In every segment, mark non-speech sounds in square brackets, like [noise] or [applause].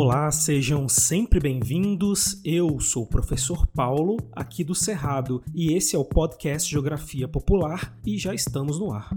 Olá, sejam sempre bem-vindos. Eu sou o professor Paulo, aqui do Cerrado, e esse é o podcast Geografia Popular e já estamos no ar.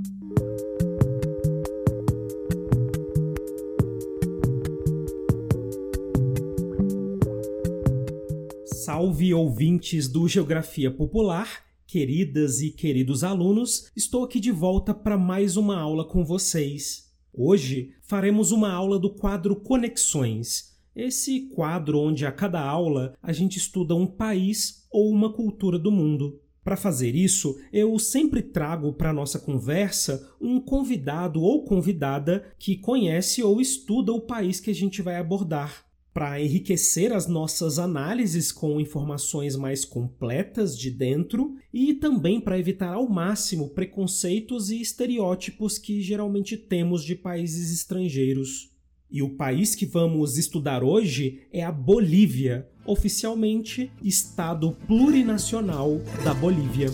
Salve ouvintes do Geografia Popular, queridas e queridos alunos, estou aqui de volta para mais uma aula com vocês. Hoje faremos uma aula do quadro Conexões esse quadro onde a cada aula a gente estuda um país ou uma cultura do mundo. Para fazer isso, eu sempre trago para nossa conversa um convidado ou convidada que conhece ou estuda o país que a gente vai abordar, para enriquecer as nossas análises com informações mais completas de dentro e também para evitar ao máximo preconceitos e estereótipos que geralmente temos de países estrangeiros. E o país que vamos estudar hoje é a Bolívia, oficialmente Estado Plurinacional da Bolívia.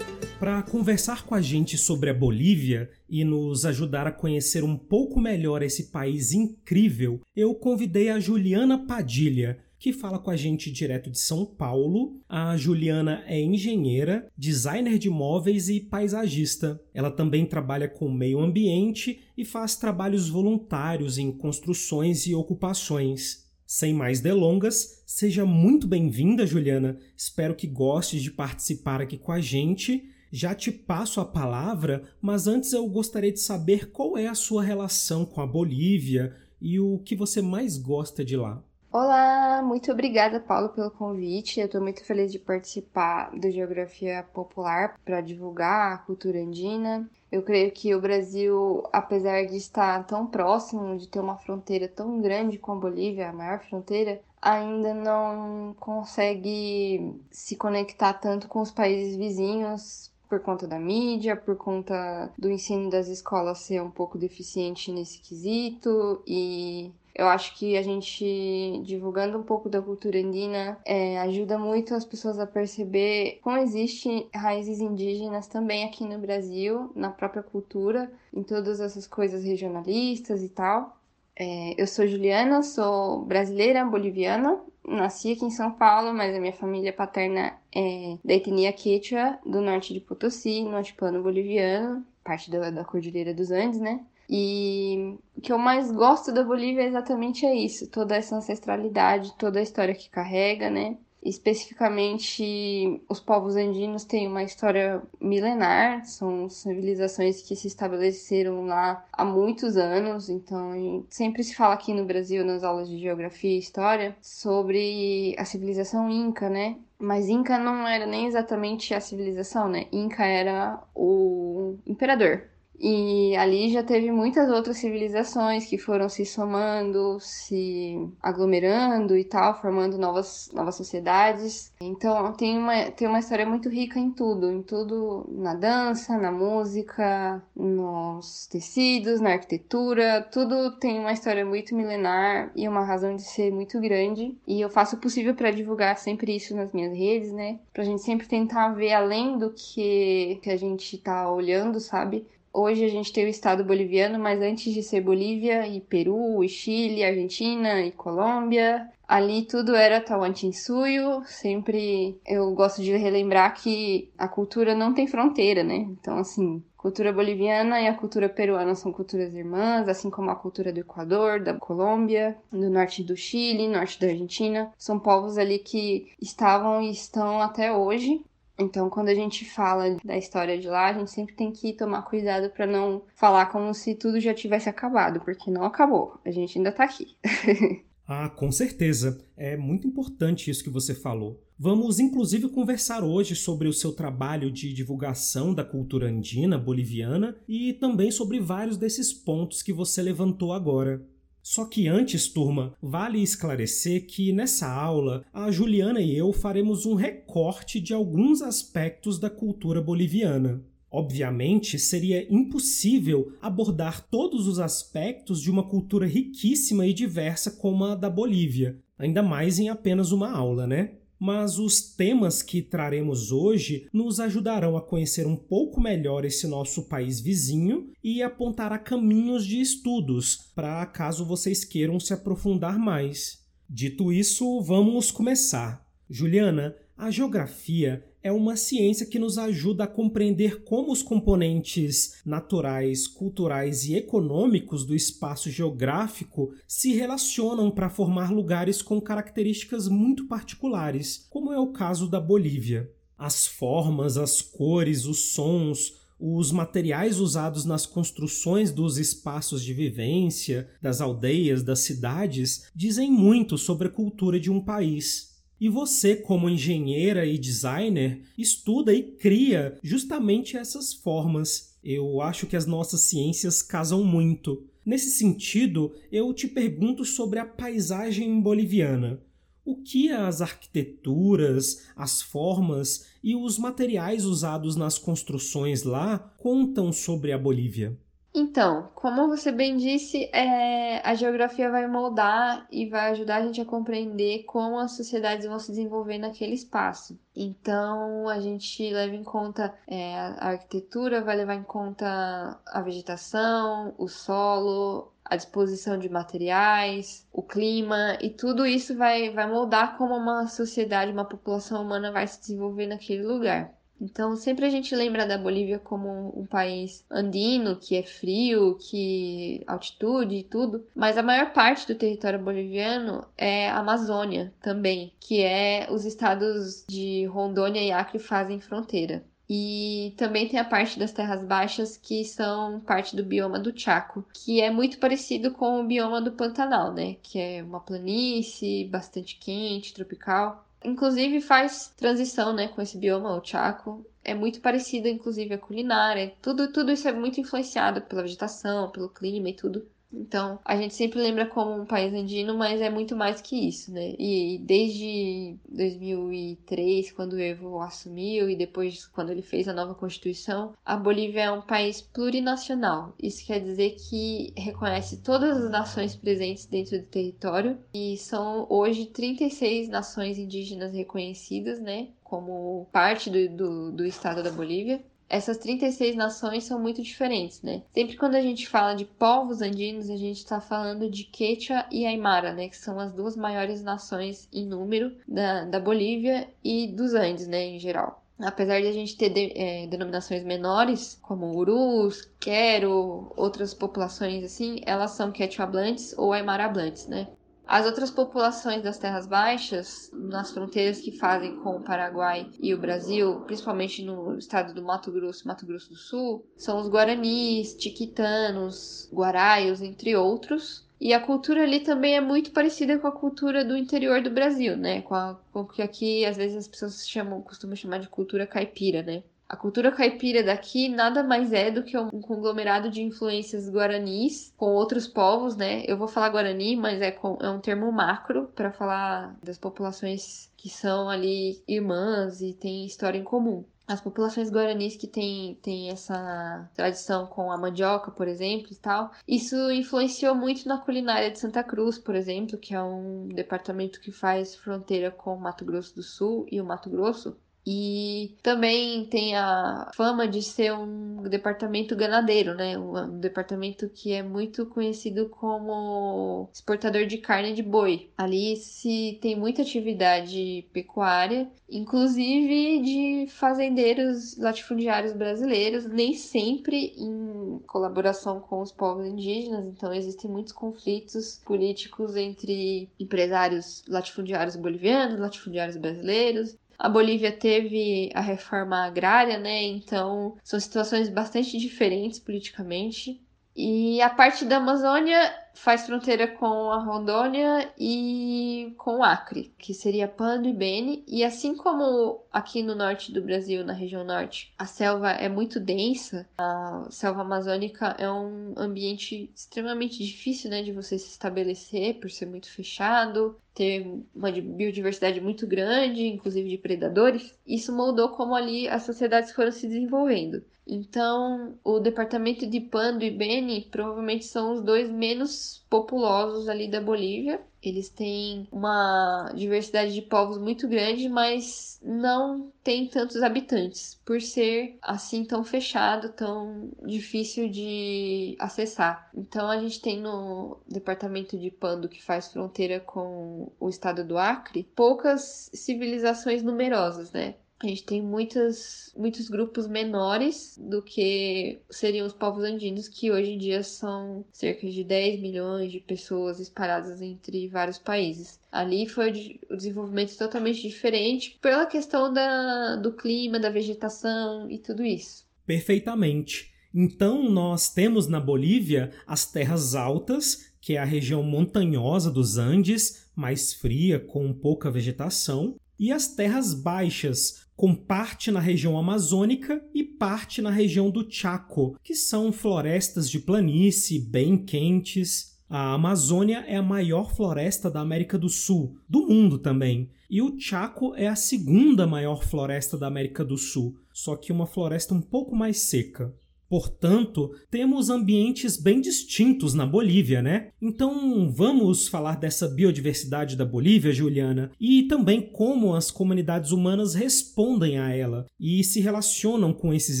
Conversar com a gente sobre a Bolívia e nos ajudar a conhecer um pouco melhor esse país incrível, eu convidei a Juliana Padilha, que fala com a gente direto de São Paulo. A Juliana é engenheira, designer de móveis e paisagista. Ela também trabalha com meio ambiente e faz trabalhos voluntários em construções e ocupações. Sem mais delongas, seja muito bem-vinda, Juliana. Espero que goste de participar aqui com a gente já te passo a palavra, mas antes eu gostaria de saber qual é a sua relação com a Bolívia e o que você mais gosta de lá. Olá, muito obrigada, Paulo, pelo convite. Eu estou muito feliz de participar do Geografia Popular para divulgar a cultura andina. Eu creio que o Brasil, apesar de estar tão próximo, de ter uma fronteira tão grande com a Bolívia, a maior fronteira, ainda não consegue se conectar tanto com os países vizinhos por conta da mídia, por conta do ensino das escolas ser um pouco deficiente nesse quesito e eu acho que a gente divulgando um pouco da cultura andina é, ajuda muito as pessoas a perceber como existem raízes indígenas também aqui no Brasil, na própria cultura, em todas essas coisas regionalistas e tal. É, eu sou Juliana, sou brasileira, boliviana, nasci aqui em São Paulo, mas a minha família paterna é da etnia quechua, do norte de Potosí, no altiplano boliviano, parte da, da Cordilheira dos Andes, né? E o que eu mais gosto da Bolívia é exatamente é isso, toda essa ancestralidade, toda a história que carrega, né? Especificamente, os povos andinos têm uma história milenar, são civilizações que se estabeleceram lá há muitos anos, então sempre se fala aqui no Brasil, nas aulas de geografia e história, sobre a civilização inca, né? Mas Inca não era nem exatamente a civilização, né? Inca era o imperador, e ali já teve muitas outras civilizações que foram se somando, se aglomerando e tal, formando novas, novas sociedades. Então tem uma, tem uma história muito rica em tudo, em tudo, na dança, na música, nos tecidos, na arquitetura, tudo tem uma história muito milenar e uma razão de ser muito grande. E eu faço o possível para divulgar sempre isso nas minhas redes, né? Pra gente sempre tentar ver além do que, que a gente tá olhando, sabe? Hoje a gente tem o estado boliviano, mas antes de ser Bolívia e Peru, e Chile, Argentina e Colômbia, ali tudo era Tawantinsuyo. Sempre eu gosto de relembrar que a cultura não tem fronteira, né? Então, assim, cultura boliviana e a cultura peruana são culturas irmãs, assim como a cultura do Equador, da Colômbia, do norte do Chile, norte da Argentina. São povos ali que estavam e estão até hoje então, quando a gente fala da história de lá, a gente sempre tem que tomar cuidado para não falar como se tudo já tivesse acabado, porque não acabou. A gente ainda tá aqui. [laughs] ah, com certeza. É muito importante isso que você falou. Vamos inclusive conversar hoje sobre o seu trabalho de divulgação da cultura andina boliviana e também sobre vários desses pontos que você levantou agora. Só que antes, turma, vale esclarecer que nessa aula a Juliana e eu faremos um recorte de alguns aspectos da cultura boliviana. Obviamente, seria impossível abordar todos os aspectos de uma cultura riquíssima e diversa como a da Bolívia, ainda mais em apenas uma aula, né? Mas os temas que traremos hoje nos ajudarão a conhecer um pouco melhor esse nosso país vizinho e apontará caminhos de estudos para caso vocês queiram se aprofundar mais. Dito isso, vamos começar. Juliana, a geografia é uma ciência que nos ajuda a compreender como os componentes naturais, culturais e econômicos do espaço geográfico se relacionam para formar lugares com características muito particulares, como é o caso da Bolívia. As formas, as cores, os sons, os materiais usados nas construções dos espaços de vivência, das aldeias, das cidades, dizem muito sobre a cultura de um país. E você, como engenheira e designer, estuda e cria justamente essas formas. Eu acho que as nossas ciências casam muito. Nesse sentido, eu te pergunto sobre a paisagem boliviana. O que as arquiteturas, as formas e os materiais usados nas construções lá contam sobre a Bolívia? Então, como você bem disse, é, a geografia vai moldar e vai ajudar a gente a compreender como as sociedades vão se desenvolver naquele espaço. Então, a gente leva em conta é, a arquitetura, vai levar em conta a vegetação, o solo, a disposição de materiais, o clima, e tudo isso vai, vai moldar como uma sociedade, uma população humana vai se desenvolver naquele lugar. Então, sempre a gente lembra da Bolívia como um país andino, que é frio, que altitude e tudo, mas a maior parte do território boliviano é Amazônia também, que é os estados de Rondônia e Acre fazem fronteira. E também tem a parte das terras baixas que são parte do bioma do Chaco, que é muito parecido com o bioma do Pantanal, né? Que é uma planície bastante quente, tropical. Inclusive faz transição, né, com esse bioma, o Chaco. É muito parecido, inclusive, a culinária. Tudo, tudo isso é muito influenciado pela vegetação, pelo clima e tudo. Então, a gente sempre lembra como um país andino, mas é muito mais que isso, né? E desde 2003, quando o Evo assumiu e depois quando ele fez a nova Constituição, a Bolívia é um país plurinacional. Isso quer dizer que reconhece todas as nações presentes dentro do território e são hoje 36 nações indígenas reconhecidas, né? Como parte do, do, do estado da Bolívia essas 36 nações são muito diferentes, né? Sempre quando a gente fala de povos andinos, a gente está falando de Quechua e Aymara, né? Que são as duas maiores nações em número da, da Bolívia e dos Andes, né? Em geral. Apesar de a gente ter de, é, denominações menores, como Urus, Quero, outras populações assim, elas são Quechua-hablantes ou Aymara-hablantes, né? As outras populações das terras baixas, nas fronteiras que fazem com o Paraguai e o Brasil, principalmente no estado do Mato Grosso Mato Grosso do Sul, são os guaranis, tiquitanos, guaraios, entre outros. E a cultura ali também é muito parecida com a cultura do interior do Brasil, né? Com, a, com o que aqui às vezes as pessoas chamam, costumam chamar de cultura caipira, né? A cultura caipira daqui nada mais é do que um conglomerado de influências guaranis com outros povos, né? Eu vou falar guarani, mas é, com, é um termo macro para falar das populações que são ali irmãs e têm história em comum. As populações guaranis que têm, têm essa tradição com a mandioca, por exemplo, e tal, isso influenciou muito na culinária de Santa Cruz, por exemplo, que é um departamento que faz fronteira com o Mato Grosso do Sul e o Mato Grosso. E também tem a fama de ser um departamento ganadeiro, né? Um departamento que é muito conhecido como exportador de carne de boi. Ali se tem muita atividade pecuária, inclusive de fazendeiros latifundiários brasileiros, nem sempre em colaboração com os povos indígenas. Então existem muitos conflitos políticos entre empresários latifundiários bolivianos, latifundiários brasileiros a Bolívia teve a reforma agrária, né? Então são situações bastante diferentes politicamente. E a parte da Amazônia faz fronteira com a Rondônia e com o Acre, que seria Pando e Beni. E assim como aqui no norte do Brasil, na região norte, a selva é muito densa, a selva amazônica é um ambiente extremamente difícil né, de você se estabelecer por ser muito fechado, ter uma biodiversidade muito grande, inclusive de predadores. Isso moldou como ali as sociedades foram se desenvolvendo. Então, o departamento de Pando e Beni provavelmente são os dois menos populosos ali da Bolívia. Eles têm uma diversidade de povos muito grande, mas não tem tantos habitantes, por ser assim tão fechado, tão difícil de acessar. Então a gente tem no departamento de Pando, que faz fronteira com o estado do Acre, poucas civilizações numerosas, né? A gente tem muitas, muitos grupos menores do que seriam os povos andinos, que hoje em dia são cerca de 10 milhões de pessoas espalhadas entre vários países. Ali foi o desenvolvimento totalmente diferente pela questão da, do clima, da vegetação e tudo isso. Perfeitamente. Então, nós temos na Bolívia as terras altas, que é a região montanhosa dos Andes, mais fria, com pouca vegetação, e as terras baixas, com parte na região amazônica e parte na região do Chaco, que são florestas de planície bem quentes. A Amazônia é a maior floresta da América do Sul, do mundo também, e o Chaco é a segunda maior floresta da América do Sul, só que uma floresta um pouco mais seca. Portanto, temos ambientes bem distintos na Bolívia, né? Então, vamos falar dessa biodiversidade da Bolívia, Juliana, e também como as comunidades humanas respondem a ela e se relacionam com esses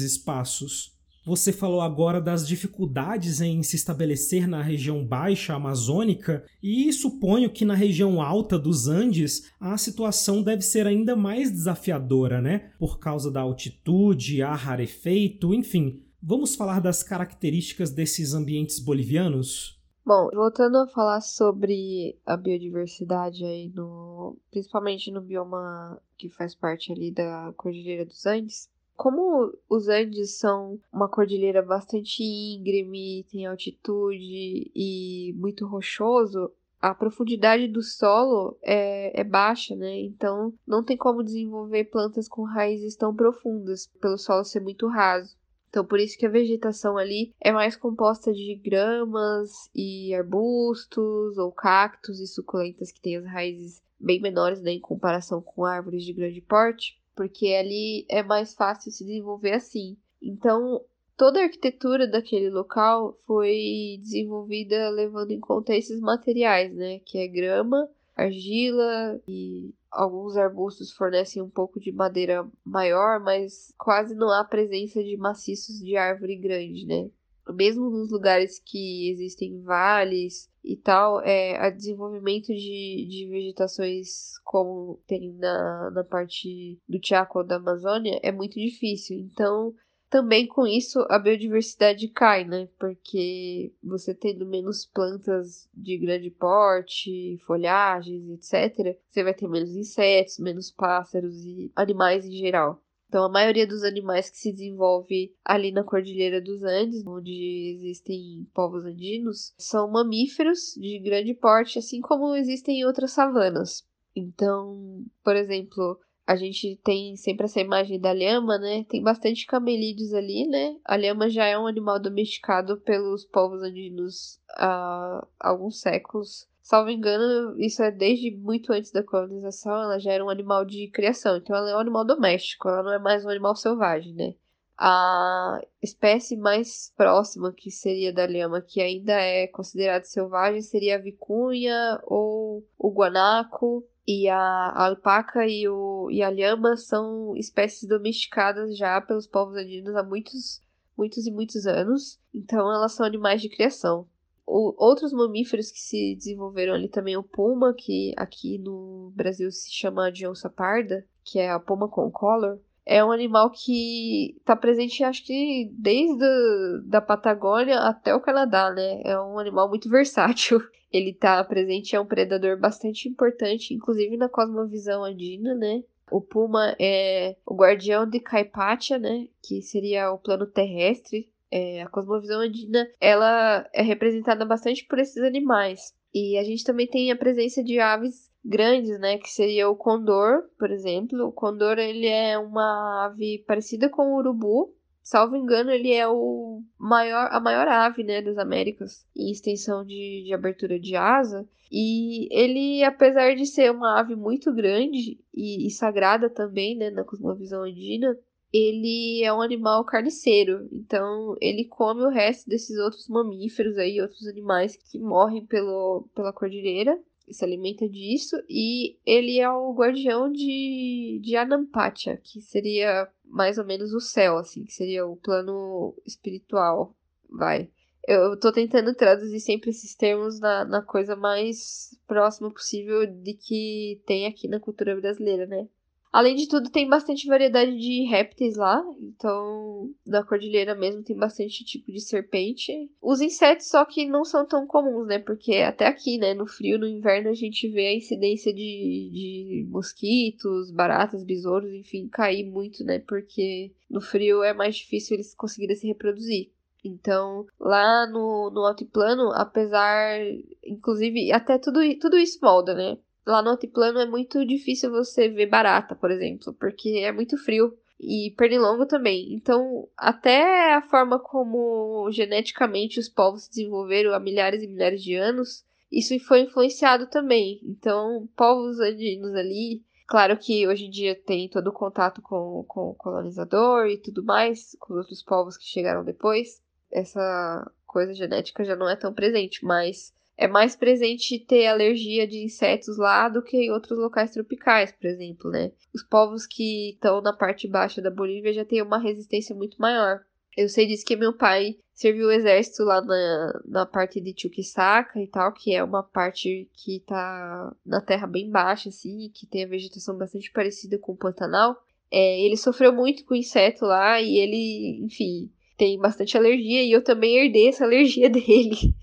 espaços. Você falou agora das dificuldades em se estabelecer na região baixa amazônica, e suponho que na região alta dos Andes a situação deve ser ainda mais desafiadora, né? Por causa da altitude, ar rarefeito, enfim, Vamos falar das características desses ambientes bolivianos? Bom, voltando a falar sobre a biodiversidade aí no, principalmente no bioma que faz parte ali da Cordilheira dos Andes, como os Andes são uma cordilheira bastante íngreme, tem altitude e muito rochoso, a profundidade do solo é, é, baixa, né? Então não tem como desenvolver plantas com raízes tão profundas, pelo solo ser muito raso. Então, por isso que a vegetação ali é mais composta de gramas e arbustos ou cactos e suculentas que têm as raízes bem menores né, em comparação com árvores de grande porte, porque ali é mais fácil se desenvolver assim. Então, toda a arquitetura daquele local foi desenvolvida levando em conta esses materiais, né, que é grama, argila e alguns arbustos fornecem um pouco de madeira maior, mas quase não há presença de maciços de árvore grande, né? Mesmo nos lugares que existem vales e tal, é, a desenvolvimento de, de vegetações como tem na, na parte do Chaco da Amazônia é muito difícil. Então, também com isso a biodiversidade cai, né? Porque você tendo menos plantas de grande porte, folhagens, etc., você vai ter menos insetos, menos pássaros e animais em geral. Então, a maioria dos animais que se desenvolve ali na Cordilheira dos Andes, onde existem povos andinos, são mamíferos de grande porte, assim como existem em outras savanas. Então, por exemplo, a gente tem sempre essa imagem da lhama, né? Tem bastante camelídeos ali, né? A lhama já é um animal domesticado pelos povos andinos há alguns séculos. Salvo engano, isso é desde muito antes da colonização, ela já era um animal de criação. Então ela é um animal doméstico, ela não é mais um animal selvagem, né? A espécie mais próxima que seria da lhama, que ainda é considerada selvagem, seria a vicunha ou o guanaco, e a, a alpaca e, o, e a lhama são espécies domesticadas já pelos povos andinos há muitos, muitos e muitos anos. Então elas são animais de criação. O, outros mamíferos que se desenvolveram ali também o puma, que aqui no Brasil se chama de onça parda, que é a puma concolor. É um animal que está presente, acho que desde a, da Patagônia até o Canadá, né? É um animal muito versátil. [laughs] Ele está presente, é um predador bastante importante, inclusive na cosmovisão andina, né? O puma é o guardião de Caipatia, né? Que seria o plano terrestre. É, a cosmovisão andina ela é representada bastante por esses animais. E a gente também tem a presença de aves grandes, né, que seria o condor, por exemplo. O condor ele é uma ave parecida com o urubu, salvo engano, ele é o maior, a maior ave, né, das Américas em extensão de, de abertura de asa. E ele, apesar de ser uma ave muito grande e, e sagrada também, né, na cosmovisão andina, ele é um animal carniceiro, então ele come o resto desses outros mamíferos aí, outros animais que morrem pelo, pela cordilheira, se alimenta disso, e ele é o guardião de, de Anampacha, que seria mais ou menos o céu, assim, que seria o plano espiritual, vai. Eu tô tentando traduzir sempre esses termos na, na coisa mais próxima possível de que tem aqui na cultura brasileira, né? Além de tudo, tem bastante variedade de répteis lá. Então, da cordilheira mesmo tem bastante tipo de serpente. Os insetos só que não são tão comuns, né? Porque até aqui, né? No frio, no inverno, a gente vê a incidência de, de mosquitos, baratas, besouros, enfim, cair muito, né? Porque no frio é mais difícil eles conseguirem se reproduzir. Então, lá no, no altiplano, apesar. Inclusive, até tudo, tudo isso molda, né? Lá no altiplano é muito difícil você ver barata, por exemplo, porque é muito frio. E pernilongo também. Então, até a forma como geneticamente os povos se desenvolveram há milhares e milhares de anos, isso foi influenciado também. Então, povos andinos ali, claro que hoje em dia tem todo o contato com, com o colonizador e tudo mais, com os outros povos que chegaram depois. Essa coisa genética já não é tão presente, mas é mais presente ter alergia de insetos lá do que em outros locais tropicais, por exemplo, né? Os povos que estão na parte baixa da Bolívia já têm uma resistência muito maior. Eu sei disso que meu pai serviu o exército lá na, na parte de Chuquisaca e tal, que é uma parte que tá na terra bem baixa, assim, que tem a vegetação bastante parecida com o Pantanal. É, ele sofreu muito com inseto lá e ele, enfim, tem bastante alergia e eu também herdei essa alergia [laughs] dele.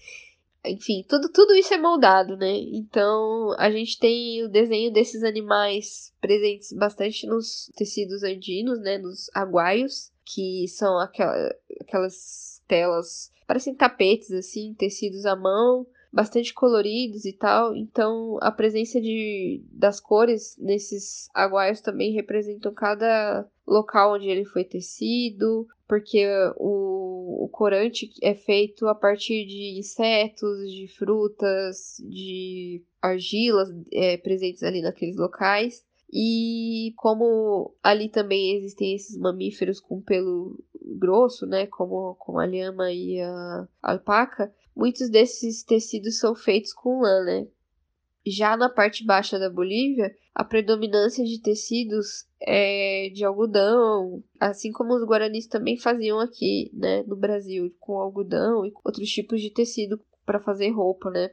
Enfim, tudo, tudo isso é moldado, né? Então a gente tem o desenho desses animais presentes bastante nos tecidos andinos, né? Nos aguaios, que são aquela, aquelas telas, parecem tapetes assim, tecidos à mão, bastante coloridos e tal. Então a presença de, das cores nesses aguaios também representam cada local onde ele foi tecido, porque o, o corante é feito a partir de insetos, de frutas, de argilas é, presentes ali naqueles locais. E como ali também existem esses mamíferos com pelo grosso, né, como, como a lhama e a alpaca, muitos desses tecidos são feitos com lã, né? Já na parte baixa da Bolívia, a predominância de tecidos é de algodão, assim como os guaranis também faziam aqui, né, no Brasil, com algodão e outros tipos de tecido para fazer roupa, né?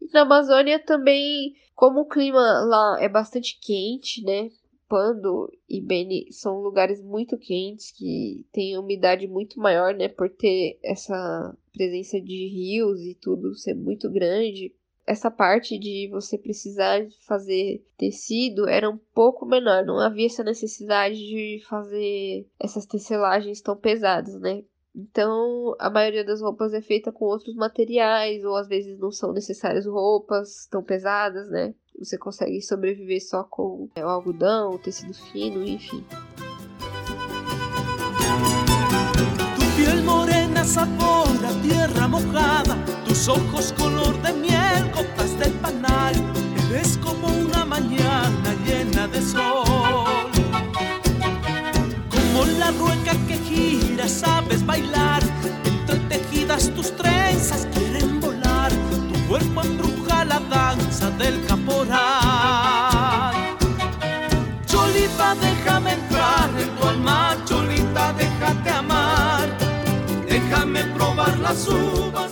E na Amazônia também, como o clima lá é bastante quente, né? Pando e Beni são lugares muito quentes que têm umidade muito maior, né? Por ter essa presença de rios e tudo ser muito grande essa parte de você precisar fazer tecido era um pouco menor, não havia essa necessidade de fazer essas tecelagens tão pesadas, né? Então, a maioria das roupas é feita com outros materiais, ou às vezes não são necessárias roupas tão pesadas, né? Você consegue sobreviver só com é, o algodão, o tecido fino, enfim. Tu piel morena sabor tierra mojada, tus ojos color de miel, gotas del panal, eres como una mañana llena de sol. Como la rueca que gira, sabes bailar, entretejidas tus trenzas quieren volar, tu cuerpo embruja la danza del Cholita, déjame entrar en tu alma, Cholita, déjate amar, déjame probar las uvas.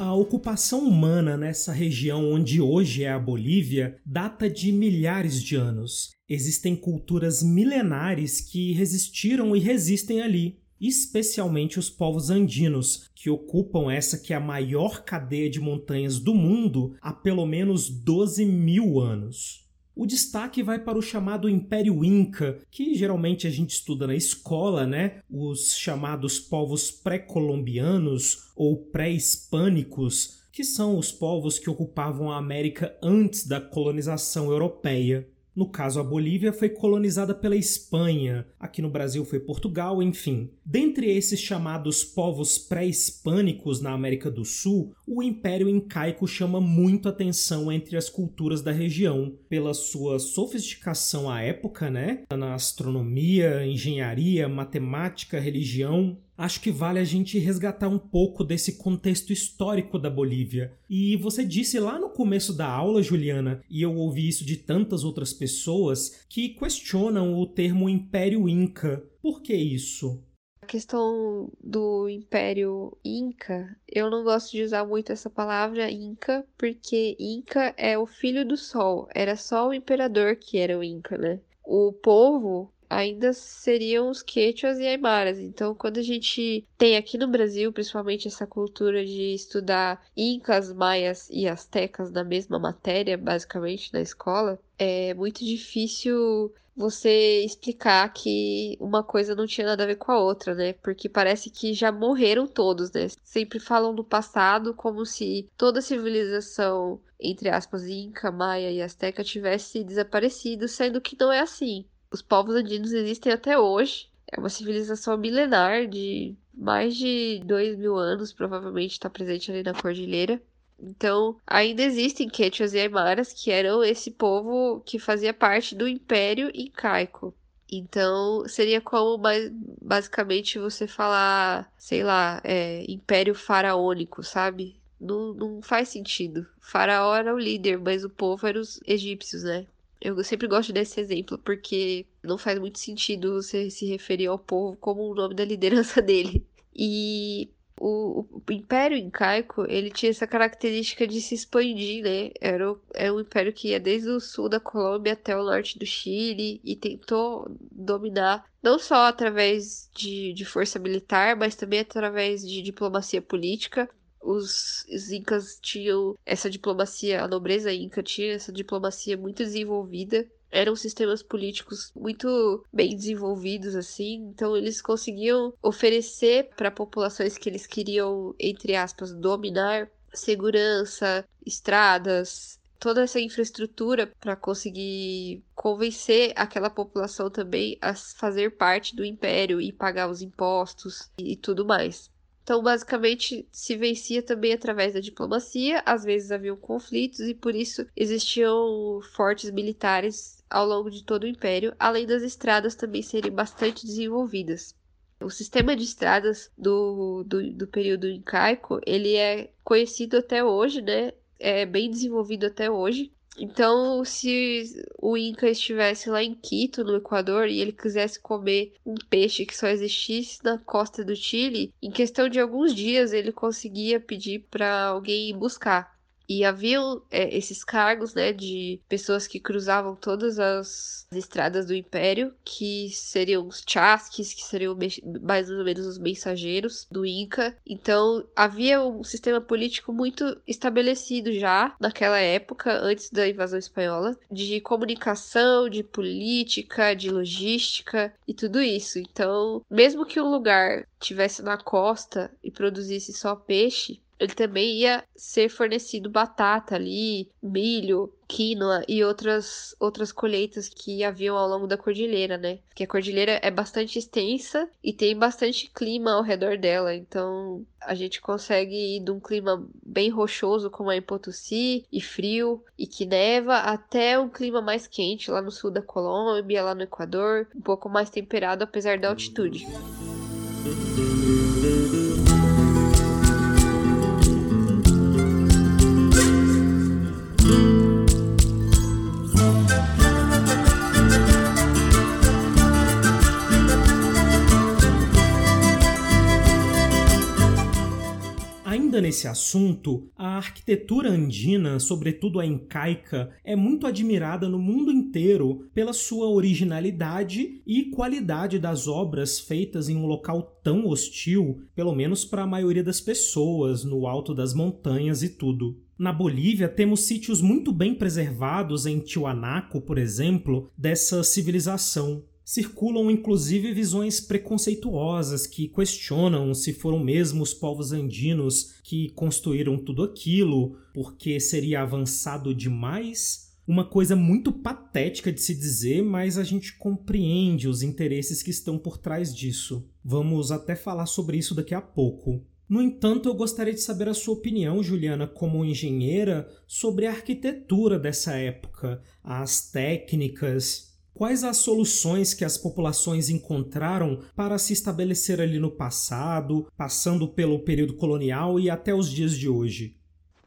A ocupação humana nessa região onde hoje é a Bolívia data de milhares de anos. Existem culturas milenares que resistiram e resistem ali, especialmente os povos andinos, que ocupam essa que é a maior cadeia de montanhas do mundo há pelo menos 12 mil anos. o destaque vai para o chamado Império Inca, que geralmente a gente estuda na escola, né? Os chamados povos pré-colombianos ou pré-hispânicos, que são os povos que ocupavam a América antes da colonização europeia. No caso, a Bolívia foi colonizada pela Espanha, aqui no Brasil foi Portugal, enfim. Dentre esses chamados povos pré-hispânicos na América do Sul, o Império Incaico chama muito atenção entre as culturas da região, pela sua sofisticação à época, né? Na astronomia, engenharia, matemática, religião, acho que vale a gente resgatar um pouco desse contexto histórico da Bolívia. E você disse lá no começo da aula, Juliana, e eu ouvi isso de tantas outras pessoas, que questionam o termo Império Inca. Por que isso? A questão do Império Inca, eu não gosto de usar muito essa palavra Inca, porque Inca é o filho do sol. Era só o imperador que era o Inca, né? O povo ainda seriam os quechuas e aimaras. Então, quando a gente tem aqui no Brasil, principalmente essa cultura de estudar incas, maias e astecas na mesma matéria, basicamente na escola, é muito difícil você explicar que uma coisa não tinha nada a ver com a outra, né? Porque parece que já morreram todos, né? Sempre falam do passado como se toda civilização, entre aspas, Inca, Maia e Azteca tivesse desaparecido, sendo que não é assim. Os povos andinos existem até hoje. É uma civilização milenar de mais de dois mil anos, provavelmente está presente ali na cordilheira. Então, ainda existem Quechuas e Aymaras, que eram esse povo que fazia parte do Império Incaico. Então, seria como basicamente você falar, sei lá, é, Império Faraônico, sabe? Não, não faz sentido. Faraó era o líder, mas o povo eram os egípcios, né? Eu sempre gosto desse exemplo porque não faz muito sentido você se referir ao povo como o nome da liderança [laughs] dele. E o, o, Império Incaico, ele tinha essa característica de se expandir, né? Era, era um império que ia desde o sul da Colômbia até o norte do Chile e tentou dominar não só através de, de força militar, mas também através de diplomacia política os, os incas tinham essa diplomacia, a nobreza inca tinha essa diplomacia muito desenvolvida. Eram sistemas políticos muito bem desenvolvidos, assim, então eles conseguiam oferecer para populações que eles queriam, entre aspas, dominar segurança, estradas, toda essa infraestrutura para conseguir convencer aquela população também a fazer parte do império e pagar os impostos e tudo mais. Então, basicamente, se vencia também através da diplomacia, às vezes haviam conflitos e por isso existiam fortes militares ao longo de todo o império, além das estradas também serem bastante desenvolvidas. O sistema de estradas do, do, do período incaico, ele é conhecido até hoje, né? É bem desenvolvido até hoje. Então, se o Inca estivesse lá em Quito, no Equador, e ele quisesse comer um peixe que só existisse na costa do Chile, em questão de alguns dias ele conseguia pedir para alguém ir buscar. E haviam é, esses cargos, né, de pessoas que cruzavam todas as estradas do Império, que seriam os chasques, que seriam mais ou menos os mensageiros do Inca. Então, havia um sistema político muito estabelecido já naquela época, antes da invasão espanhola, de comunicação, de política, de logística e tudo isso. Então, mesmo que um lugar tivesse na costa e produzisse só peixe, ele também ia ser fornecido batata ali, milho, quinoa e outras, outras colheitas que haviam ao longo da cordilheira, né? Que a cordilheira é bastante extensa e tem bastante clima ao redor dela, então a gente consegue ir de um clima bem rochoso, como é em Potosí, e frio, e que neva, até um clima mais quente lá no sul da Colômbia, lá no Equador, um pouco mais temperado apesar da altitude. Nesse assunto, a arquitetura andina, sobretudo a incaica, é muito admirada no mundo inteiro pela sua originalidade e qualidade das obras feitas em um local tão hostil, pelo menos para a maioria das pessoas, no alto das montanhas e tudo. Na Bolívia, temos sítios muito bem preservados em Tiwanaku, por exemplo, dessa civilização. Circulam inclusive visões preconceituosas que questionam se foram mesmo os povos andinos que construíram tudo aquilo, porque seria avançado demais. Uma coisa muito patética de se dizer, mas a gente compreende os interesses que estão por trás disso. Vamos até falar sobre isso daqui a pouco. No entanto, eu gostaria de saber a sua opinião, Juliana, como engenheira, sobre a arquitetura dessa época, as técnicas Quais as soluções que as populações encontraram para se estabelecer ali no passado, passando pelo período colonial e até os dias de hoje?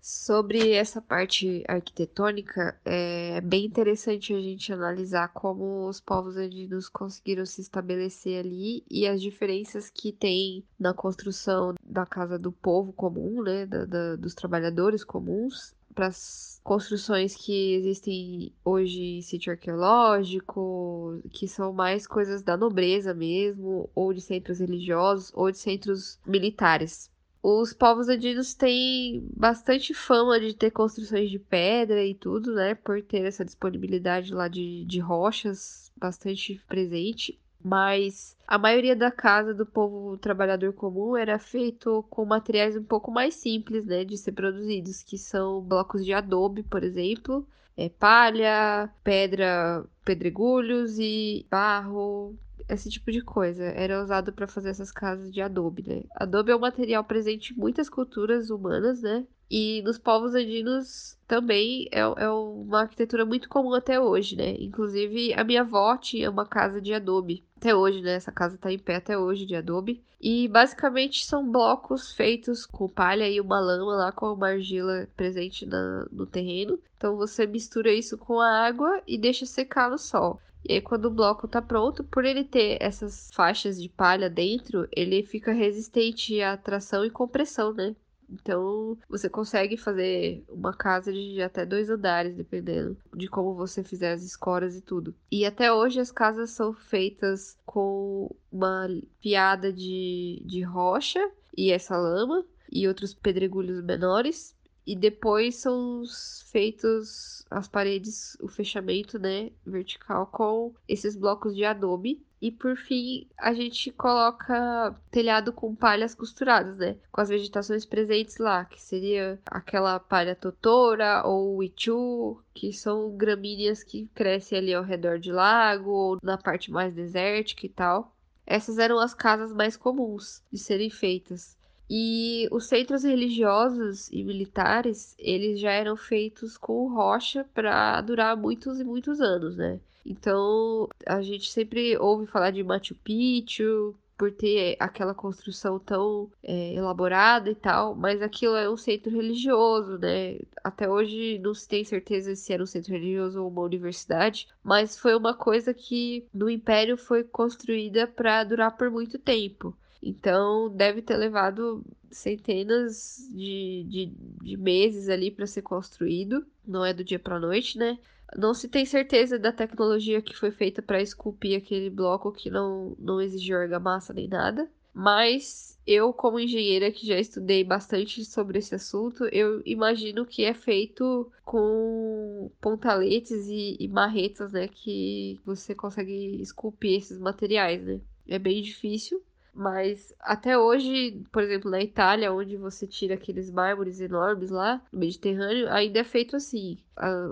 Sobre essa parte arquitetônica, é bem interessante a gente analisar como os povos andinos conseguiram se estabelecer ali e as diferenças que tem na construção da casa do povo comum, né, da, da, dos trabalhadores comuns, para as construções que existem hoje em sítio arqueológico, que são mais coisas da nobreza mesmo, ou de centros religiosos, ou de centros militares. Os povos andinos têm bastante fama de ter construções de pedra e tudo, né? Por ter essa disponibilidade lá de, de rochas bastante presente mas a maioria da casa do povo trabalhador comum era feito com materiais um pouco mais simples, né, de ser produzidos, que são blocos de adobe, por exemplo, é, palha, pedra, pedregulhos e barro, esse tipo de coisa. Era usado para fazer essas casas de adobe, né? Adobe é um material presente em muitas culturas humanas, né? E nos povos andinos também é, é uma arquitetura muito comum até hoje, né? Inclusive, a minha avó tinha uma casa de adobe. Até hoje, né? Essa casa tá em pé até hoje de adobe. E basicamente são blocos feitos com palha e uma lama lá com uma argila presente na, no terreno. Então você mistura isso com a água e deixa secar no sol. E aí, quando o bloco tá pronto, por ele ter essas faixas de palha dentro, ele fica resistente à tração e compressão, né? Então, você consegue fazer uma casa de até dois andares, dependendo de como você fizer as escoras e tudo. E até hoje as casas são feitas com uma piada de, de rocha e essa lama e outros pedregulhos menores. E depois são feitos as paredes, o fechamento, né, vertical com esses blocos de adobe e por fim, a gente coloca telhado com palhas costuradas, né? Com as vegetações presentes lá, que seria aquela palha totora ou ichu, que são gramíneas que crescem ali ao redor de lago ou na parte mais desértica e tal. Essas eram as casas mais comuns de serem feitas. E os centros religiosos e militares, eles já eram feitos com rocha para durar muitos e muitos anos, né? Então, a gente sempre ouve falar de Machu Picchu por ter aquela construção tão é, elaborada e tal, mas aquilo é um centro religioso, né? Até hoje não se tem certeza se era um centro religioso ou uma universidade, mas foi uma coisa que no Império foi construída para durar por muito tempo. Então, deve ter levado centenas de, de, de meses ali para ser construído. Não é do dia para noite, né? Não se tem certeza da tecnologia que foi feita para esculpir aquele bloco que não, não exigiu argamassa nem nada. Mas eu, como engenheira que já estudei bastante sobre esse assunto, eu imagino que é feito com pontaletes e, e marretas, né? Que você consegue esculpir esses materiais, né? É bem difícil, mas até hoje, por exemplo, na Itália, onde você tira aqueles mármores enormes lá no Mediterrâneo, ainda é feito assim.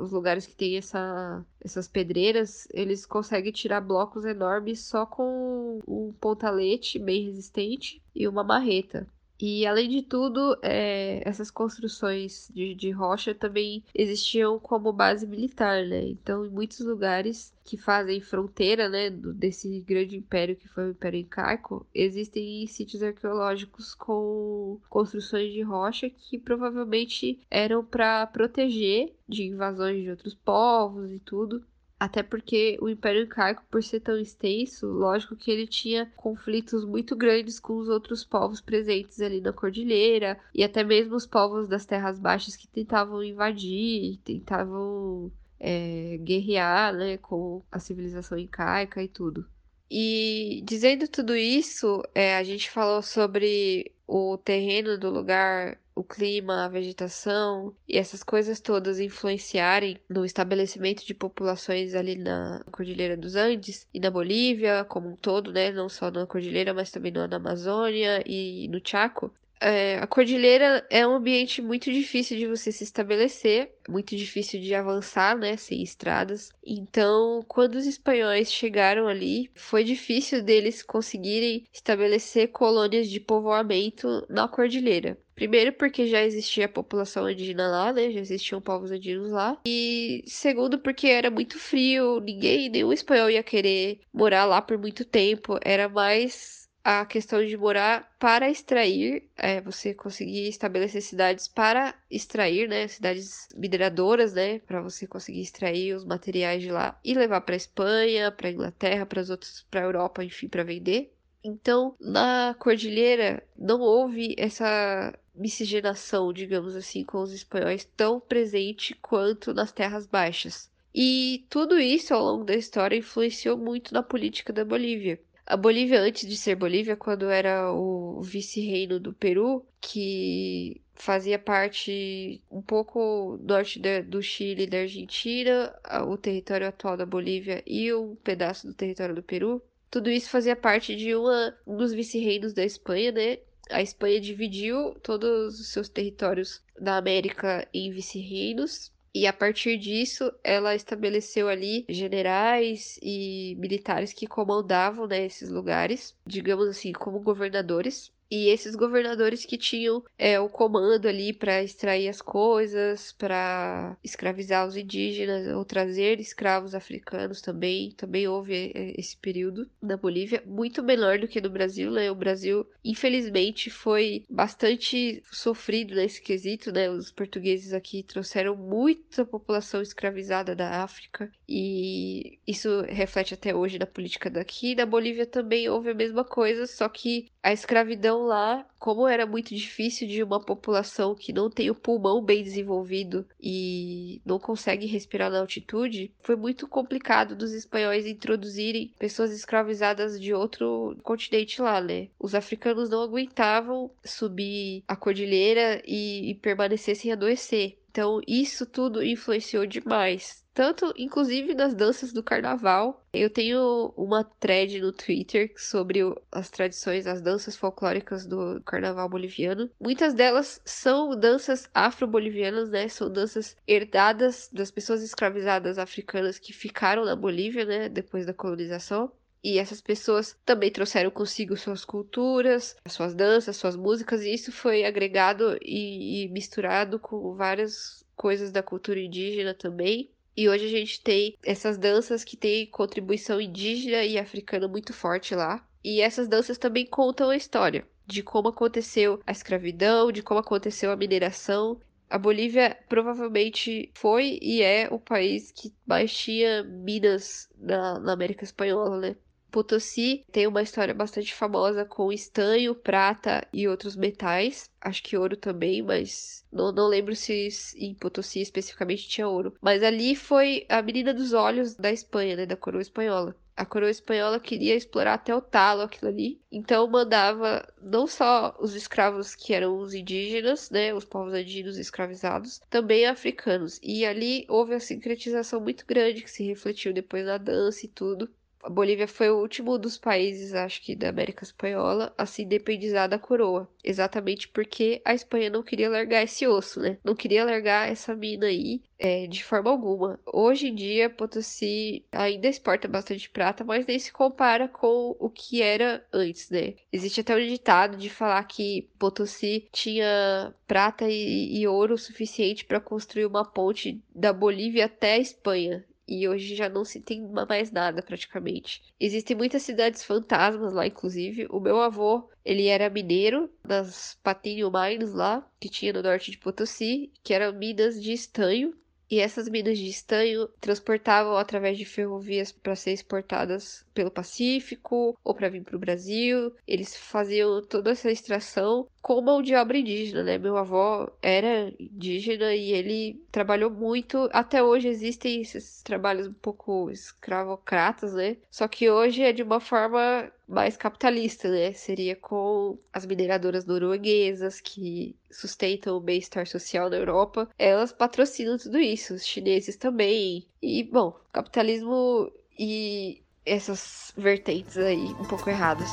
Os lugares que tem essa, essas pedreiras, eles conseguem tirar blocos enormes só com um pontalete bem resistente e uma marreta. E além de tudo, é, essas construções de, de rocha também existiam como base militar, né? Então, em muitos lugares que fazem fronteira, né, desse grande império que foi o Império Incaico, existem sítios arqueológicos com construções de rocha que provavelmente eram para proteger de invasões de outros povos e tudo. Até porque o Império Incaico, por ser tão extenso, lógico que ele tinha conflitos muito grandes com os outros povos presentes ali na cordilheira, e até mesmo os povos das terras baixas que tentavam invadir, tentavam é, guerrear né, com a civilização incaica e tudo. E dizendo tudo isso, é, a gente falou sobre o terreno do lugar o clima, a vegetação e essas coisas todas influenciarem no estabelecimento de populações ali na Cordilheira dos Andes e na Bolívia como um todo, né? Não só na Cordilheira, mas também na Amazônia e no Chaco. É, a cordilheira é um ambiente muito difícil de você se estabelecer, muito difícil de avançar, né, sem estradas. Então, quando os espanhóis chegaram ali, foi difícil deles conseguirem estabelecer colônias de povoamento na cordilheira. Primeiro, porque já existia população indígena lá, né? Já existiam povos andinos lá. E segundo, porque era muito frio, ninguém, nenhum espanhol ia querer morar lá por muito tempo. Era mais a questão de morar para extrair, é, você conseguir estabelecer cidades para extrair, né, cidades mineradoras, né, para você conseguir extrair os materiais de lá e levar para Espanha, para Inglaterra, para as outras, para Europa, enfim, para vender. Então, na cordilheira não houve essa miscigenação, digamos assim, com os espanhóis tão presente quanto nas terras baixas. E tudo isso ao longo da história influenciou muito na política da Bolívia. A Bolívia, antes de ser Bolívia, quando era o vice-reino do Peru, que fazia parte um pouco norte do Chile e da Argentina, o território atual da Bolívia e um pedaço do território do Peru. Tudo isso fazia parte de uma, um dos vice-reinos da Espanha, né? A Espanha dividiu todos os seus territórios da América em vice-reinos. E a partir disso, ela estabeleceu ali generais e militares que comandavam né, esses lugares, digamos assim, como governadores. E esses governadores que tinham é, o comando ali para extrair as coisas, para escravizar os indígenas ou trazer escravos africanos também. Também houve é, esse período na Bolívia, muito menor do que no Brasil, né? O Brasil, infelizmente, foi bastante sofrido nesse quesito, né? Os portugueses aqui trouxeram muita população escravizada da África e isso reflete até hoje na política daqui. Na Bolívia também houve a mesma coisa, só que a escravidão lá, como era muito difícil de uma população que não tem o pulmão bem desenvolvido e não consegue respirar na altitude, foi muito complicado dos espanhóis introduzirem pessoas escravizadas de outro continente lá, né? Os africanos não aguentavam subir a cordilheira e, e permanecer sem adoecer. Então, isso tudo influenciou demais tanto inclusive nas danças do carnaval. Eu tenho uma thread no Twitter sobre as tradições, as danças folclóricas do carnaval boliviano. Muitas delas são danças afro-bolivianas, né? São danças herdadas das pessoas escravizadas africanas que ficaram na Bolívia, né, depois da colonização. E essas pessoas também trouxeram consigo suas culturas, suas danças, suas músicas, e isso foi agregado e, e misturado com várias coisas da cultura indígena também. E hoje a gente tem essas danças que têm contribuição indígena e africana muito forte lá. E essas danças também contam a história de como aconteceu a escravidão, de como aconteceu a mineração. A Bolívia provavelmente foi e é o país que mais tinha minas na, na América Espanhola, né? Potosí tem uma história bastante famosa com estanho, prata e outros metais. Acho que ouro também, mas não, não lembro se em Potosí especificamente tinha ouro. Mas ali foi a menina dos olhos da Espanha, né? Da coroa espanhola. A coroa espanhola queria explorar até o talo aquilo ali. Então mandava não só os escravos que eram os indígenas, né? Os povos andinos escravizados, também africanos. E ali houve a sincretização muito grande que se refletiu depois na dança e tudo a Bolívia foi o último dos países, acho que, da América Espanhola a se independizar da coroa. Exatamente porque a Espanha não queria largar esse osso, né? Não queria largar essa mina aí é, de forma alguma. Hoje em dia, Potosí ainda exporta bastante prata, mas nem se compara com o que era antes, né? Existe até um ditado de falar que Potosí tinha prata e, e ouro suficiente para construir uma ponte da Bolívia até a Espanha e hoje já não se tem mais nada praticamente. Existem muitas cidades fantasmas lá, inclusive. O meu avô, ele era mineiro das Patinho Mines lá, que tinha no norte de Potosí, que eram minas de estanho. E essas minas de estanho transportavam através de ferrovias para ser exportadas pelo Pacífico ou para vir para o Brasil. Eles faziam toda essa extração com mão de obra indígena, né? Meu avô era indígena e ele trabalhou muito. Até hoje existem esses trabalhos um pouco escravocratas, né? Só que hoje é de uma forma mais capitalista, né? Seria com as mineradoras norueguesas que sustentam o bem-estar social na Europa. Elas patrocinam tudo isso, os chineses também. E, bom, capitalismo e essas vertentes aí um pouco erradas.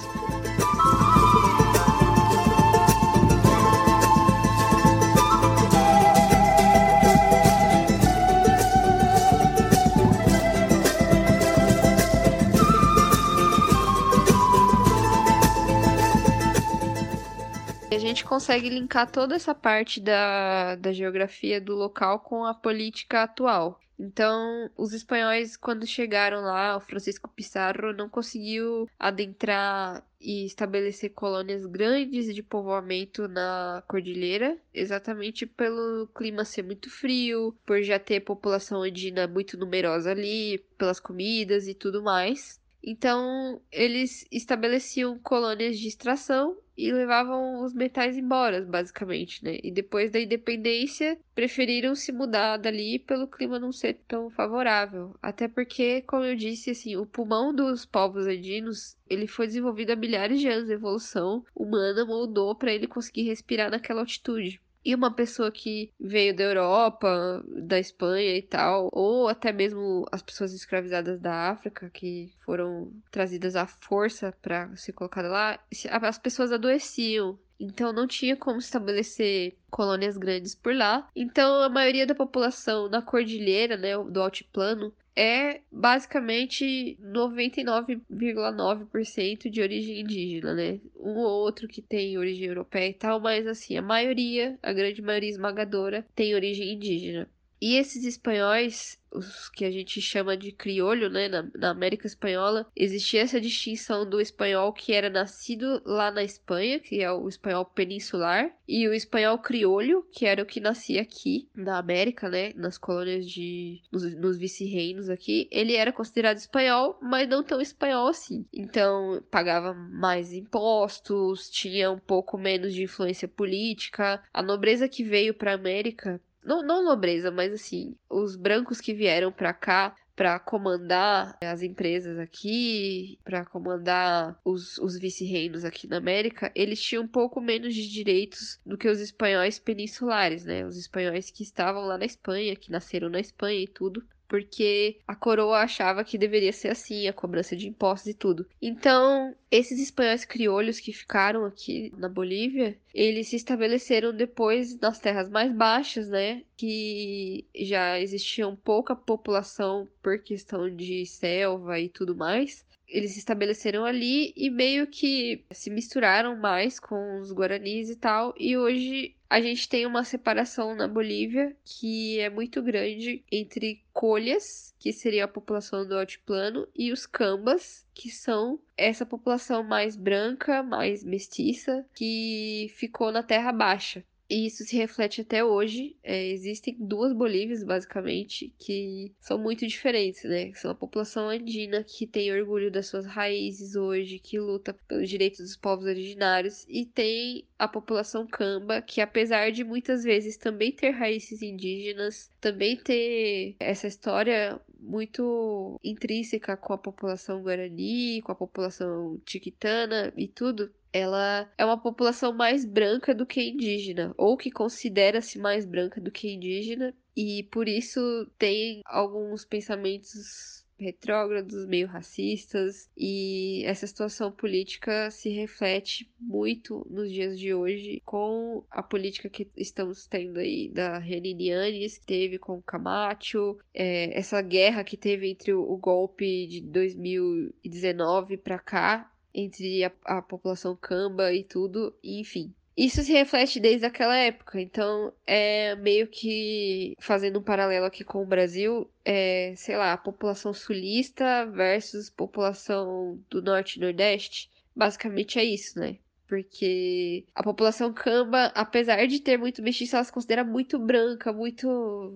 Consegue linkar toda essa parte da, da geografia do local com a política atual. Então, os espanhóis, quando chegaram lá, o Francisco Pizarro não conseguiu adentrar e estabelecer colônias grandes de povoamento na cordilheira, exatamente pelo clima ser muito frio, por já ter população andina muito numerosa ali, pelas comidas e tudo mais. Então, eles estabeleciam colônias de extração e levavam os metais embora, basicamente, né? E depois da independência, preferiram se mudar dali pelo clima não ser tão favorável. Até porque, como eu disse, assim, o pulmão dos povos andinos, ele foi desenvolvido há milhares de anos. A evolução humana moldou para ele conseguir respirar naquela altitude e uma pessoa que veio da Europa, da Espanha e tal, ou até mesmo as pessoas escravizadas da África que foram trazidas à força para ser colocadas lá, as pessoas adoeciam. Então não tinha como estabelecer colônias grandes por lá. Então a maioria da população na cordilheira, né, do altiplano, é basicamente 99,9% de origem indígena, né? Um ou outro que tem origem europeia e tal, mas assim, a maioria, a grande maioria esmagadora, tem origem indígena. E esses espanhóis, os que a gente chama de criolho, né, na, na, América Espanhola, existia essa distinção do espanhol que era nascido lá na Espanha, que é o espanhol peninsular, e o espanhol criolho, que era o que nascia aqui na América, né, nas colônias de nos, nos vice-reinos aqui. Ele era considerado espanhol, mas não tão espanhol assim. Então, pagava mais impostos, tinha um pouco menos de influência política. A nobreza que veio para a América não, não nobreza, mas assim, os brancos que vieram para cá para comandar as empresas aqui, para comandar os, os vice-reinos aqui na América, eles tinham um pouco menos de direitos do que os espanhóis peninsulares, né? Os espanhóis que estavam lá na Espanha, que nasceram na Espanha e tudo porque a coroa achava que deveria ser assim, a cobrança de impostos e tudo. Então, esses espanhóis criolhos que ficaram aqui na Bolívia, eles se estabeleceram depois nas terras mais baixas, né? Que já existiam pouca população por questão de selva e tudo mais eles se estabeleceram ali e meio que se misturaram mais com os guaranis e tal. E hoje a gente tem uma separação na Bolívia que é muito grande entre colhas, que seria a população do altiplano, e os cambas, que são essa população mais branca, mais mestiça, que ficou na terra baixa. E isso se reflete até hoje. É, existem duas Bolívias, basicamente, que são muito diferentes, né? São a população andina, que tem orgulho das suas raízes hoje, que luta pelos direitos dos povos originários, e tem a população camba, que apesar de muitas vezes também ter raízes indígenas, também ter essa história muito intrínseca com a população guarani, com a população tiquitana e tudo, ela é uma população mais branca do que indígena, ou que considera-se mais branca do que indígena, e por isso tem alguns pensamentos retrógrados, meio racistas, e essa situação política se reflete muito nos dias de hoje com a política que estamos tendo aí da Reninianes, que teve com Camacho, é, essa guerra que teve entre o, o golpe de 2019 para cá, entre a, a população camba e tudo, enfim. Isso se reflete desde aquela época, então é meio que fazendo um paralelo aqui com o Brasil, é, sei lá, a população sulista versus população do norte e nordeste. Basicamente é isso, né? Porque a população camba, apesar de ter muito mestiço, ela se considera muito branca, muito,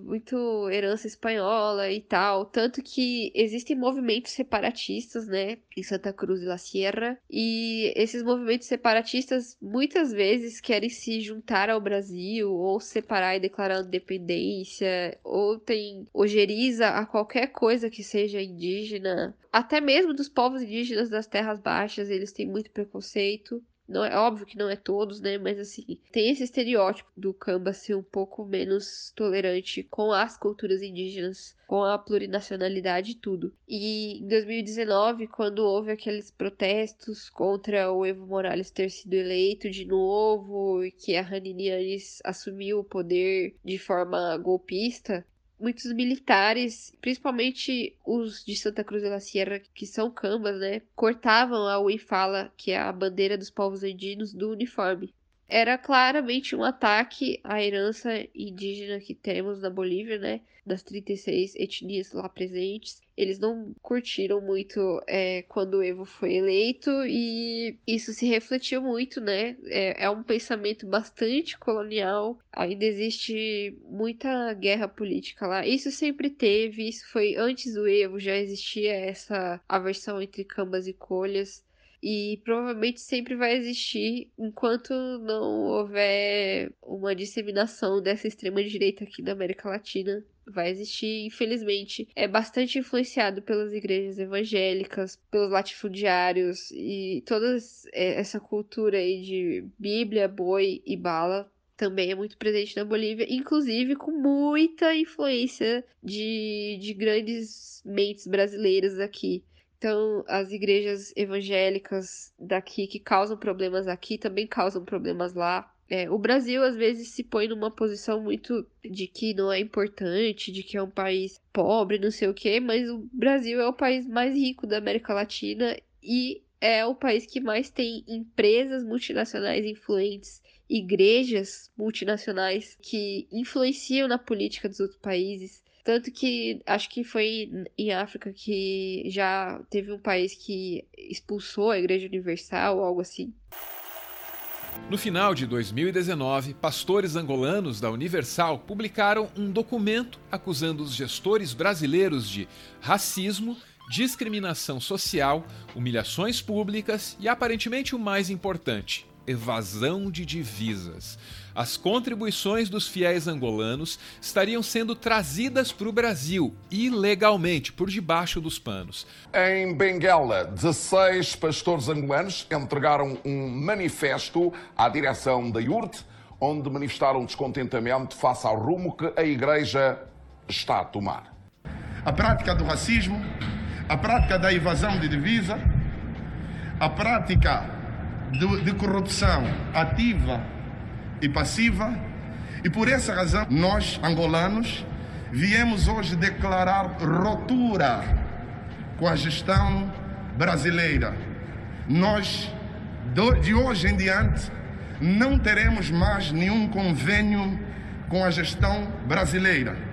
muito herança espanhola e tal. Tanto que existem movimentos separatistas, né, em Santa Cruz de la Sierra, e esses movimentos separatistas muitas vezes querem se juntar ao Brasil, ou separar e declarar independência, ou tem ojeriza a qualquer coisa que seja indígena. Até mesmo dos povos indígenas das terras baixas, eles têm muito preconceito. Não é óbvio que não é todos, né? Mas assim, tem esse estereótipo do Kamba ser um pouco menos tolerante com as culturas indígenas, com a plurinacionalidade e tudo. E em 2019, quando houve aqueles protestos contra o Evo Morales ter sido eleito de novo e que a Hanini assumiu o poder de forma golpista, muitos militares, principalmente os de Santa Cruz de la Sierra, que são cambas, né, cortavam a uifala, que é a bandeira dos povos indígenas, do uniforme. Era claramente um ataque à herança indígena que temos na Bolívia, né? Das 36 etnias lá presentes. Eles não curtiram muito é, quando o Evo foi eleito e isso se refletiu muito, né? É, é um pensamento bastante colonial. Ainda existe muita guerra política lá. Isso sempre teve, isso foi antes do Evo, já existia essa aversão entre cambas e colhas e provavelmente sempre vai existir enquanto não houver uma disseminação dessa extrema direita aqui na América Latina. Vai existir, infelizmente. É bastante influenciado pelas igrejas evangélicas, pelos latifundiários e toda essa cultura aí de Bíblia, boi e bala também é muito presente na Bolívia, inclusive com muita influência de, de grandes mentes brasileiras aqui. Então, as igrejas evangélicas daqui que causam problemas aqui também causam problemas lá. É, o Brasil às vezes se põe numa posição muito de que não é importante, de que é um país pobre, não sei o quê, mas o Brasil é o país mais rico da América Latina e é o país que mais tem empresas multinacionais influentes, igrejas multinacionais que influenciam na política dos outros países. Tanto que acho que foi em África que já teve um país que expulsou a Igreja Universal ou algo assim. No final de 2019, pastores angolanos da Universal publicaram um documento acusando os gestores brasileiros de racismo, discriminação social, humilhações públicas e, aparentemente, o mais importante, evasão de divisas. As contribuições dos fiéis angolanos estariam sendo trazidas para o Brasil ilegalmente, por debaixo dos panos. Em Benguela, 16 pastores angolanos entregaram um manifesto à direção da IURT, onde manifestaram descontentamento face ao rumo que a Igreja está a tomar. A prática do racismo, a prática da evasão de divisa, a prática de, de corrupção ativa e passiva. E por essa razão, nós, angolanos, viemos hoje declarar ruptura com a gestão brasileira. Nós, de hoje em diante, não teremos mais nenhum convênio com a gestão brasileira.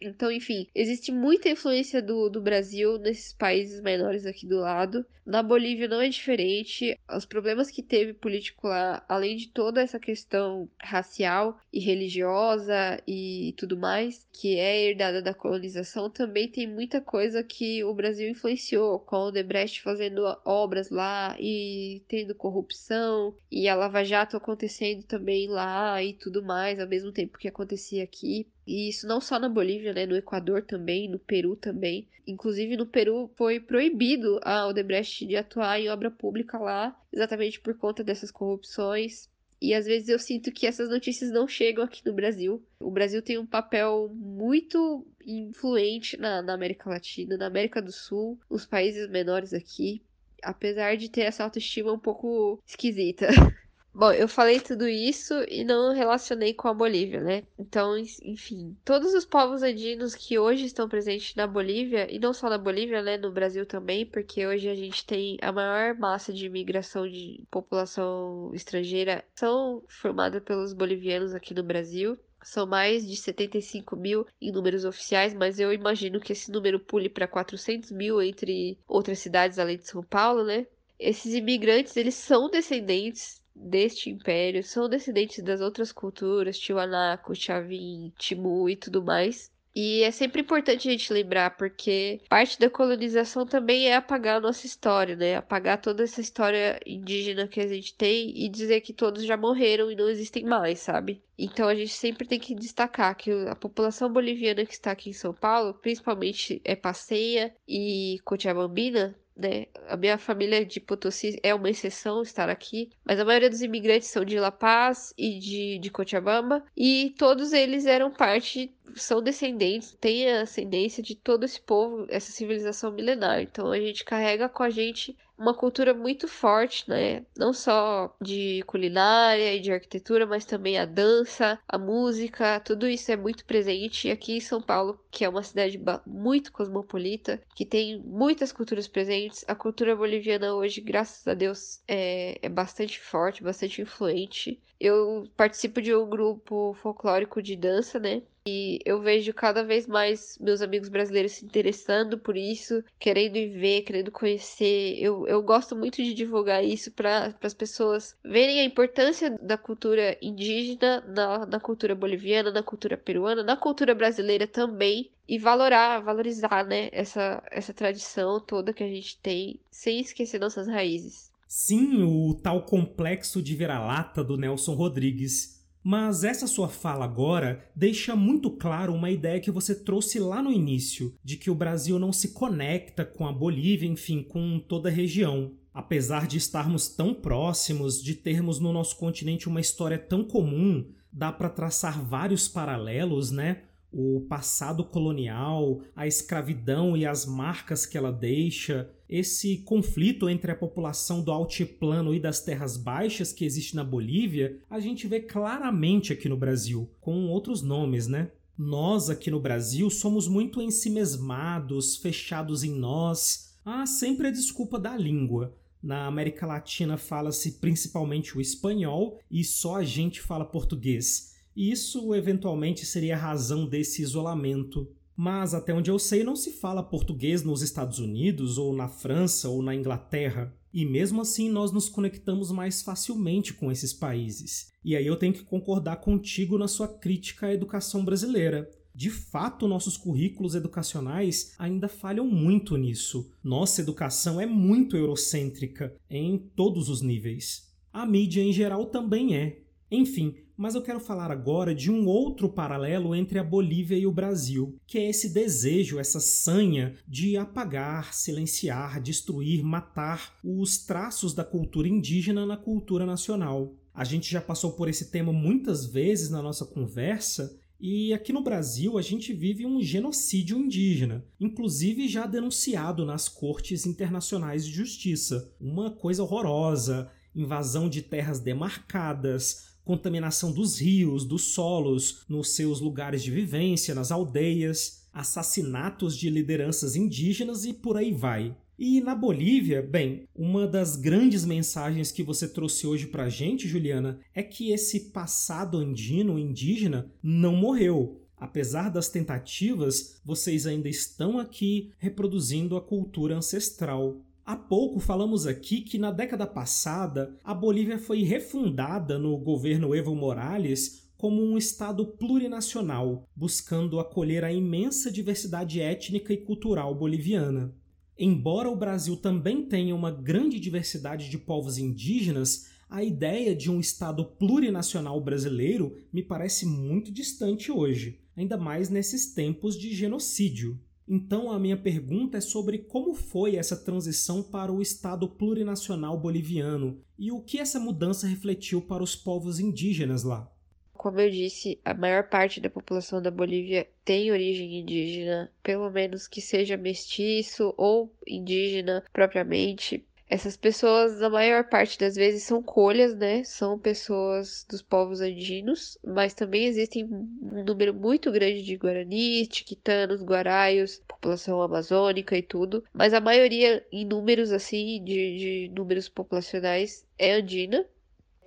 Então, enfim, existe muita influência do, do Brasil nesses países menores aqui do lado. Na Bolívia não é diferente. Os problemas que teve político lá, além de toda essa questão racial e religiosa e tudo mais, que é herdada da colonização, também tem muita coisa que o Brasil influenciou, com o Debrecht fazendo obras lá e tendo corrupção, e a Lava Jato acontecendo também lá e tudo mais, ao mesmo tempo que acontecia aqui. E isso não só na Bolívia, né? No Equador também, no Peru também. Inclusive no Peru foi proibido a Odebrecht de atuar em obra pública lá, exatamente por conta dessas corrupções. E às vezes eu sinto que essas notícias não chegam aqui no Brasil. O Brasil tem um papel muito influente na, na América Latina, na América do Sul, os países menores aqui. Apesar de ter essa autoestima um pouco esquisita. [laughs] Bom, eu falei tudo isso e não relacionei com a Bolívia, né? Então, enfim, todos os povos andinos que hoje estão presentes na Bolívia, e não só na Bolívia, né? No Brasil também, porque hoje a gente tem a maior massa de imigração de população estrangeira, são formadas pelos bolivianos aqui no Brasil. São mais de 75 mil em números oficiais, mas eu imagino que esse número pule para 400 mil entre outras cidades além de São Paulo, né? Esses imigrantes, eles são descendentes deste império, são descendentes das outras culturas, Tiwanaku, Chavin, Timu e tudo mais. E é sempre importante a gente lembrar, porque parte da colonização também é apagar a nossa história, né? Apagar toda essa história indígena que a gente tem e dizer que todos já morreram e não existem mais, sabe? Então a gente sempre tem que destacar que a população boliviana que está aqui em São Paulo, principalmente é Passeia e Cochabambina, né? A minha família de Potosí é uma exceção estar aqui, mas a maioria dos imigrantes são de La Paz e de, de Cochabamba, e todos eles eram parte, são descendentes, têm a ascendência de todo esse povo, essa civilização milenar. Então a gente carrega com a gente uma cultura muito forte, né? Não só de culinária e de arquitetura, mas também a dança, a música, tudo isso é muito presente aqui em São Paulo, que é uma cidade muito cosmopolita, que tem muitas culturas presentes. A cultura boliviana hoje, graças a Deus, é, é bastante forte, bastante influente. Eu participo de um grupo folclórico de dança, né? E eu vejo cada vez mais meus amigos brasileiros se interessando por isso, querendo ir ver, querendo conhecer. Eu, eu gosto muito de divulgar isso para as pessoas verem a importância da cultura indígena na, na cultura boliviana, na cultura peruana, na cultura brasileira também. E valorar, valorizar, né, essa, essa tradição toda que a gente tem, sem esquecer nossas raízes. Sim, o tal complexo de vira-lata do Nelson Rodrigues mas essa sua fala agora deixa muito claro uma ideia que você trouxe lá no início, de que o Brasil não se conecta com a Bolívia, enfim, com toda a região. Apesar de estarmos tão próximos, de termos no nosso continente uma história tão comum, dá para traçar vários paralelos, né? O passado colonial, a escravidão e as marcas que ela deixa, esse conflito entre a população do altiplano e das terras baixas que existe na Bolívia, a gente vê claramente aqui no Brasil, com outros nomes, né? Nós aqui no Brasil somos muito ensimesmados, fechados em nós. Há sempre a desculpa da língua. Na América Latina fala-se principalmente o espanhol e só a gente fala português. Isso eventualmente seria a razão desse isolamento. Mas até onde eu sei, não se fala português nos Estados Unidos, ou na França, ou na Inglaterra. E mesmo assim, nós nos conectamos mais facilmente com esses países. E aí eu tenho que concordar contigo na sua crítica à educação brasileira. De fato, nossos currículos educacionais ainda falham muito nisso. Nossa educação é muito eurocêntrica em todos os níveis. A mídia em geral também é. Enfim, mas eu quero falar agora de um outro paralelo entre a Bolívia e o Brasil, que é esse desejo, essa sanha de apagar, silenciar, destruir, matar os traços da cultura indígena na cultura nacional. A gente já passou por esse tema muitas vezes na nossa conversa e aqui no Brasil a gente vive um genocídio indígena, inclusive já denunciado nas cortes internacionais de justiça. Uma coisa horrorosa, invasão de terras demarcadas, contaminação dos rios, dos solos, nos seus lugares de vivência, nas aldeias, assassinatos de lideranças indígenas e por aí vai. E na Bolívia, bem, uma das grandes mensagens que você trouxe hoje pra gente, Juliana, é que esse passado andino indígena não morreu. Apesar das tentativas, vocês ainda estão aqui reproduzindo a cultura ancestral. Há pouco falamos aqui que na década passada a Bolívia foi refundada no governo Evo Morales como um Estado plurinacional, buscando acolher a imensa diversidade étnica e cultural boliviana. Embora o Brasil também tenha uma grande diversidade de povos indígenas, a ideia de um Estado plurinacional brasileiro me parece muito distante hoje, ainda mais nesses tempos de genocídio. Então, a minha pergunta é sobre como foi essa transição para o Estado plurinacional boliviano e o que essa mudança refletiu para os povos indígenas lá. Como eu disse, a maior parte da população da Bolívia tem origem indígena, pelo menos que seja mestiço ou indígena propriamente. Essas pessoas, a maior parte das vezes, são colhas, né? São pessoas dos povos andinos, mas também existem um número muito grande de guaranis, tiquitanos, guaraios, população amazônica e tudo. Mas a maioria, em números assim, de, de números populacionais, é andina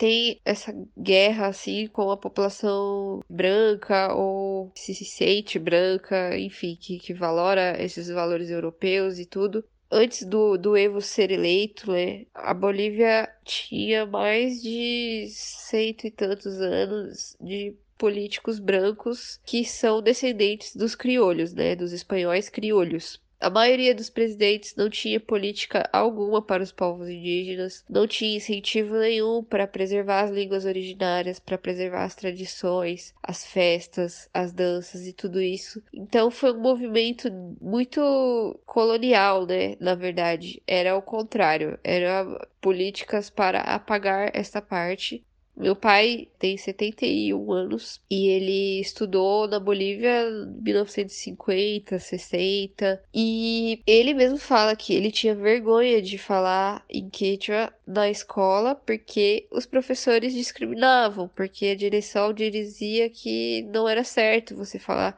tem essa guerra assim com a população branca ou se sente branca, enfim, que, que valora esses valores europeus e tudo. Antes do, do Evo ser eleito, né, a Bolívia tinha mais de cento e tantos anos de políticos brancos que são descendentes dos criolhos, né, dos espanhóis criolhos. A maioria dos presidentes não tinha política alguma para os povos indígenas, não tinha incentivo nenhum para preservar as línguas originárias, para preservar as tradições, as festas, as danças e tudo isso. Então foi um movimento muito colonial, né? Na verdade, era o contrário, era políticas para apagar esta parte meu pai tem 71 anos e ele estudou na Bolívia em 1950, 60 e ele mesmo fala que ele tinha vergonha de falar em quechua na escola porque os professores discriminavam, porque a direção dizia que não era certo você falar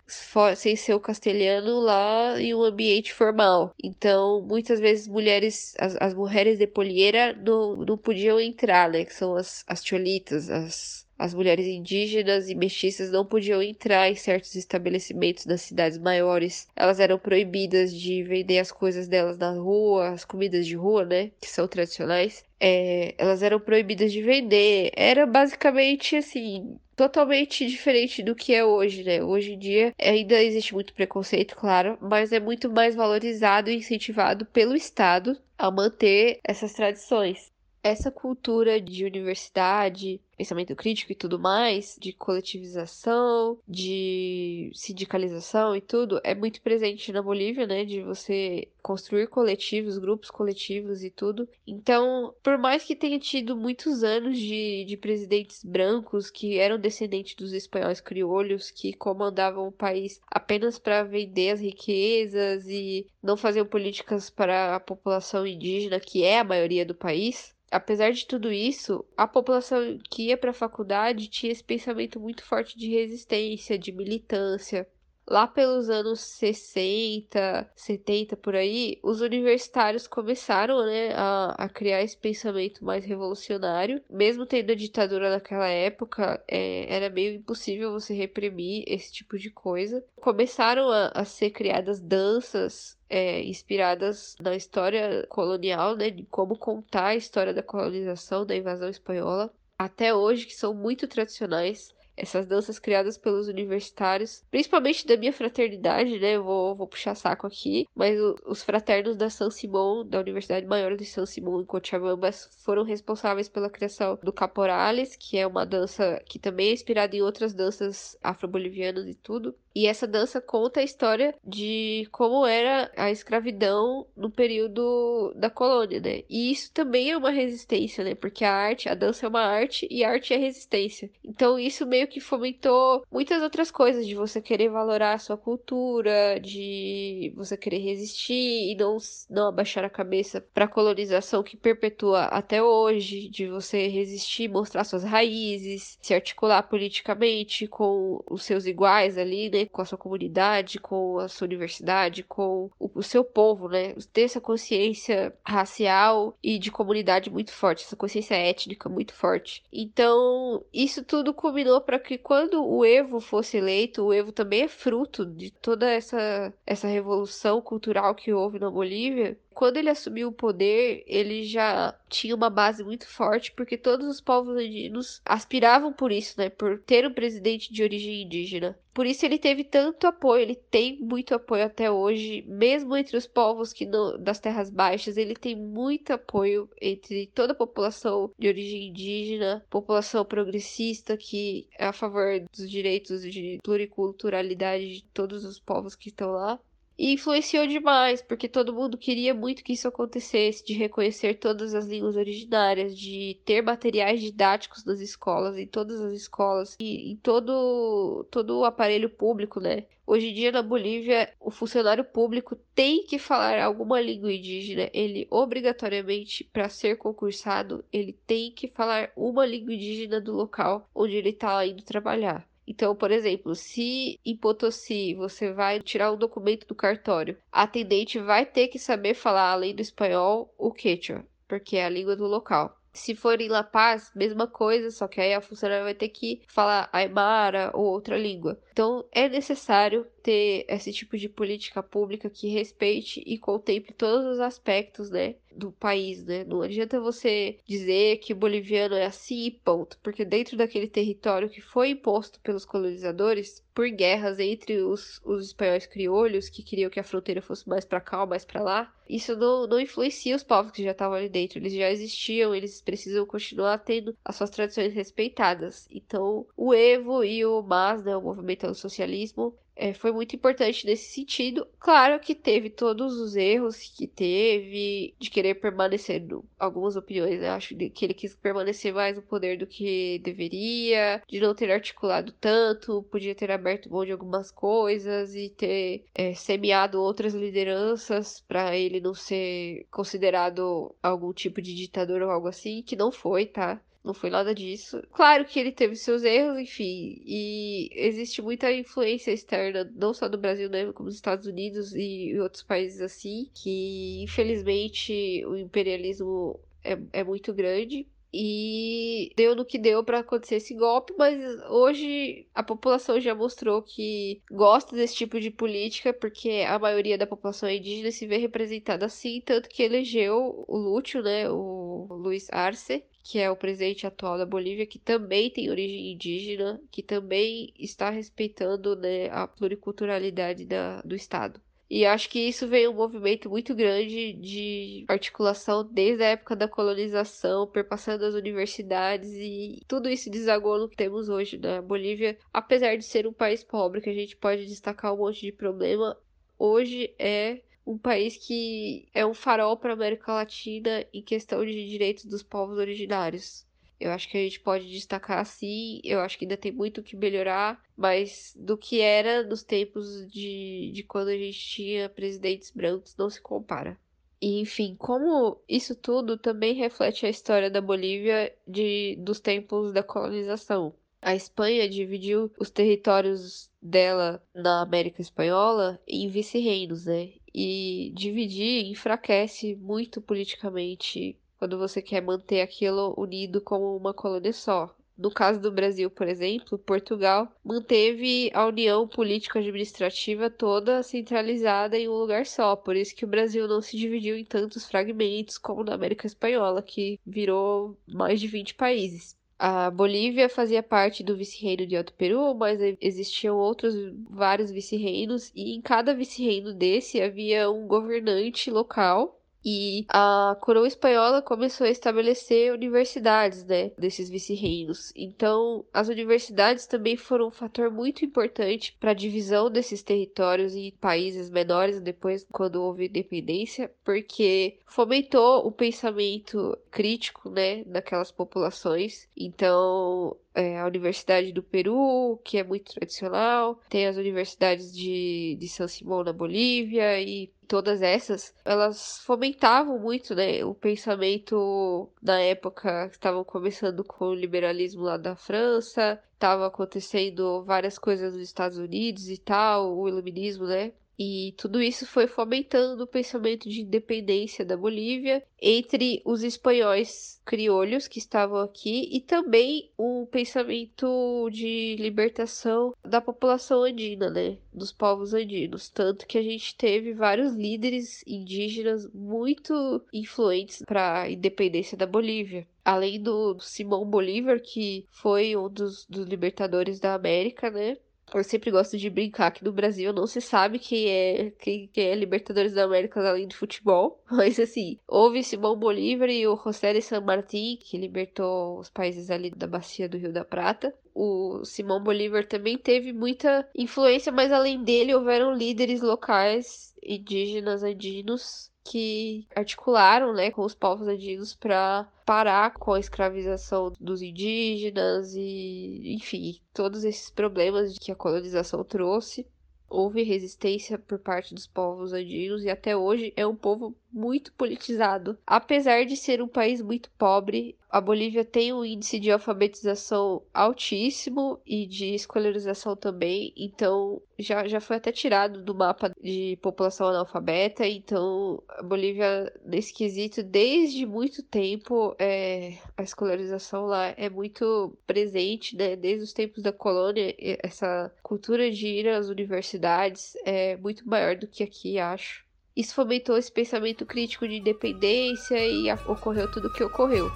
sem ser o castelhano lá em um ambiente formal. Então, muitas vezes mulheres, as, as mulheres de polieira não, não podiam entrar, né, que são as, as cholitas, as as mulheres indígenas e mestiças não podiam entrar em certos estabelecimentos das cidades maiores. Elas eram proibidas de vender as coisas delas na rua, as comidas de rua, né? Que são tradicionais. É, elas eram proibidas de vender. Era basicamente assim. Totalmente diferente do que é hoje, né? Hoje em dia ainda existe muito preconceito, claro, mas é muito mais valorizado e incentivado pelo Estado a manter essas tradições essa cultura de universidade, pensamento crítico e tudo mais, de coletivização, de sindicalização e tudo, é muito presente na Bolívia, né? De você construir coletivos, grupos coletivos e tudo. Então, por mais que tenha tido muitos anos de, de presidentes brancos que eram descendentes dos espanhóis criolhos, que comandavam o país apenas para vender as riquezas e não faziam políticas para a população indígena, que é a maioria do país, apesar de tudo isso, a população que ia para a faculdade tinha esse pensamento muito forte de resistência, de militância. Lá pelos anos 60, 70 por aí, os universitários começaram né, a, a criar esse pensamento mais revolucionário. Mesmo tendo a ditadura naquela época, é, era meio impossível você reprimir esse tipo de coisa. Começaram a, a ser criadas danças é, inspiradas na história colonial, né, de como contar a história da colonização, da invasão espanhola, até hoje, que são muito tradicionais essas danças criadas pelos universitários, principalmente da minha fraternidade, né? Eu vou, vou puxar saco aqui, mas o, os fraternos da San Simón, da Universidade Maior de San Simón, em Cochabamba, foram responsáveis pela criação do Caporales, que é uma dança que também é inspirada em outras danças afro-bolivianas e tudo. E essa dança conta a história de como era a escravidão no período da colônia, né? E isso também é uma resistência, né? Porque a arte, a dança é uma arte e a arte é resistência. Então isso meio que fomentou muitas outras coisas de você querer valorar a sua cultura, de você querer resistir e não, não abaixar a cabeça para a colonização que perpetua até hoje, de você resistir, mostrar suas raízes, se articular politicamente com os seus iguais ali, né? Com a sua comunidade, com a sua universidade, com o, o seu povo, né? Ter essa consciência racial e de comunidade muito forte, essa consciência étnica muito forte. Então, isso tudo culminou para que quando o Evo fosse eleito, o Evo também é fruto de toda essa, essa revolução cultural que houve na Bolívia, quando ele assumiu o poder, ele já tinha uma base muito forte, porque todos os povos andinos aspiravam por isso, né? Por ter um presidente de origem indígena. Por isso ele teve tanto apoio, ele tem muito apoio até hoje, mesmo entre os povos que não, das terras baixas, ele tem muito apoio entre toda a população de origem indígena, população progressista que é a favor dos direitos de pluriculturalidade de todos os povos que estão lá. E influenciou demais, porque todo mundo queria muito que isso acontecesse, de reconhecer todas as línguas originárias, de ter materiais didáticos nas escolas, em todas as escolas, e em todo, todo o aparelho público, né? Hoje em dia, na Bolívia, o funcionário público tem que falar alguma língua indígena. Ele, obrigatoriamente, para ser concursado, ele tem que falar uma língua indígena do local onde ele está indo trabalhar. Então, por exemplo, se em Potosí você vai tirar um documento do cartório, a atendente vai ter que saber falar, além do espanhol, o quechua, porque é a língua do local. Se for em La Paz, mesma coisa, só que aí a funcionária vai ter que falar aymara ou outra língua. Então é necessário ter esse tipo de política pública que respeite e contemple todos os aspectos, né, do país, né? Não adianta você dizer que o boliviano é assim e ponto, porque dentro daquele território que foi imposto pelos colonizadores por guerras entre os, os espanhóis criolhos que queriam que a fronteira fosse mais para cá ou mais para lá, isso não, não influencia os povos que já estavam ali dentro, eles já existiam, eles precisam continuar tendo as suas tradições respeitadas. Então, o Evo e o MAS, né, o movimento do socialismo, é, foi muito importante nesse sentido. Claro que teve todos os erros que teve de querer permanecer, no, algumas opiniões, né? acho que ele quis permanecer mais no poder do que deveria, de não ter articulado tanto, podia ter aberto mão de algumas coisas e ter é, semeado outras lideranças para ele não ser considerado algum tipo de ditador ou algo assim, que não foi, tá? Não foi nada disso. Claro que ele teve seus erros, enfim. E existe muita influência externa, não só do Brasil, né? Como dos Estados Unidos e outros países assim. Que infelizmente o imperialismo é, é muito grande. E deu no que deu para acontecer esse golpe, mas hoje a população já mostrou que gosta desse tipo de política, porque a maioria da população indígena se vê representada assim, tanto que elegeu o Lúcio, né, o Luiz Arce, que é o presidente atual da Bolívia, que também tem origem indígena, que também está respeitando né, a pluriculturalidade da, do Estado. E acho que isso veio um movimento muito grande de articulação desde a época da colonização, perpassando as universidades e tudo isso desagou no que temos hoje na Bolívia. Apesar de ser um país pobre, que a gente pode destacar um monte de problema, hoje é um país que é um farol para a América Latina em questão de direitos dos povos originários. Eu acho que a gente pode destacar assim, eu acho que ainda tem muito o que melhorar, mas do que era nos tempos de, de quando a gente tinha presidentes brancos não se compara. E, enfim, como isso tudo também reflete a história da Bolívia de, dos tempos da colonização. A Espanha dividiu os territórios dela na América Espanhola em vice-reinos, né? E dividir enfraquece muito politicamente quando você quer manter aquilo unido como uma colônia só. No caso do Brasil, por exemplo, Portugal manteve a união político-administrativa toda centralizada em um lugar só. Por isso que o Brasil não se dividiu em tantos fragmentos como na América Espanhola, que virou mais de 20 países. A Bolívia fazia parte do vice-reino de Alto Peru, mas existiam outros vários vice-reinos e em cada vice-reino desse havia um governante local e a coroa espanhola começou a estabelecer universidades, né, desses vice-reinos. Então, as universidades também foram um fator muito importante para a divisão desses territórios em países menores depois, quando houve independência, porque fomentou o pensamento crítico, né, daquelas populações. Então, é, a Universidade do Peru, que é muito tradicional, tem as universidades de, de São Simão na Bolívia e todas essas, elas fomentavam muito, né, o pensamento na época que estavam começando com o liberalismo lá da França, estava acontecendo várias coisas nos Estados Unidos e tal, o iluminismo, né? E tudo isso foi fomentando o pensamento de independência da Bolívia entre os espanhóis criolhos que estavam aqui e também o pensamento de libertação da população andina, né, dos povos andinos, tanto que a gente teve vários líderes indígenas muito influentes para a independência da Bolívia. Além do Simão Bolívar, que foi um dos, dos libertadores da América, né? Eu sempre gosto de brincar que no Brasil não se sabe quem é quem, quem é Libertadores da América além de futebol. [laughs] Mas assim, houve Simão Bolívar e o José de San Martín, que libertou os países ali da bacia do Rio da Prata. O Simão Bolívar também teve muita influência, mas além dele houveram líderes locais indígenas andinos que articularam né, com os povos andinos para parar com a escravização dos indígenas e, enfim, todos esses problemas que a colonização trouxe. Houve resistência por parte dos povos andinos e até hoje é um povo muito politizado. Apesar de ser um país muito pobre, a Bolívia tem um índice de alfabetização altíssimo e de escolarização também, então já, já foi até tirado do mapa de população analfabeta. Então, a Bolívia, nesse quesito, desde muito tempo, é, a escolarização lá é muito presente, né? Desde os tempos da colônia, essa cultura de ir às universidades é muito maior do que aqui, acho. Isso fomentou esse pensamento crítico de independência e ocorreu tudo o que ocorreu.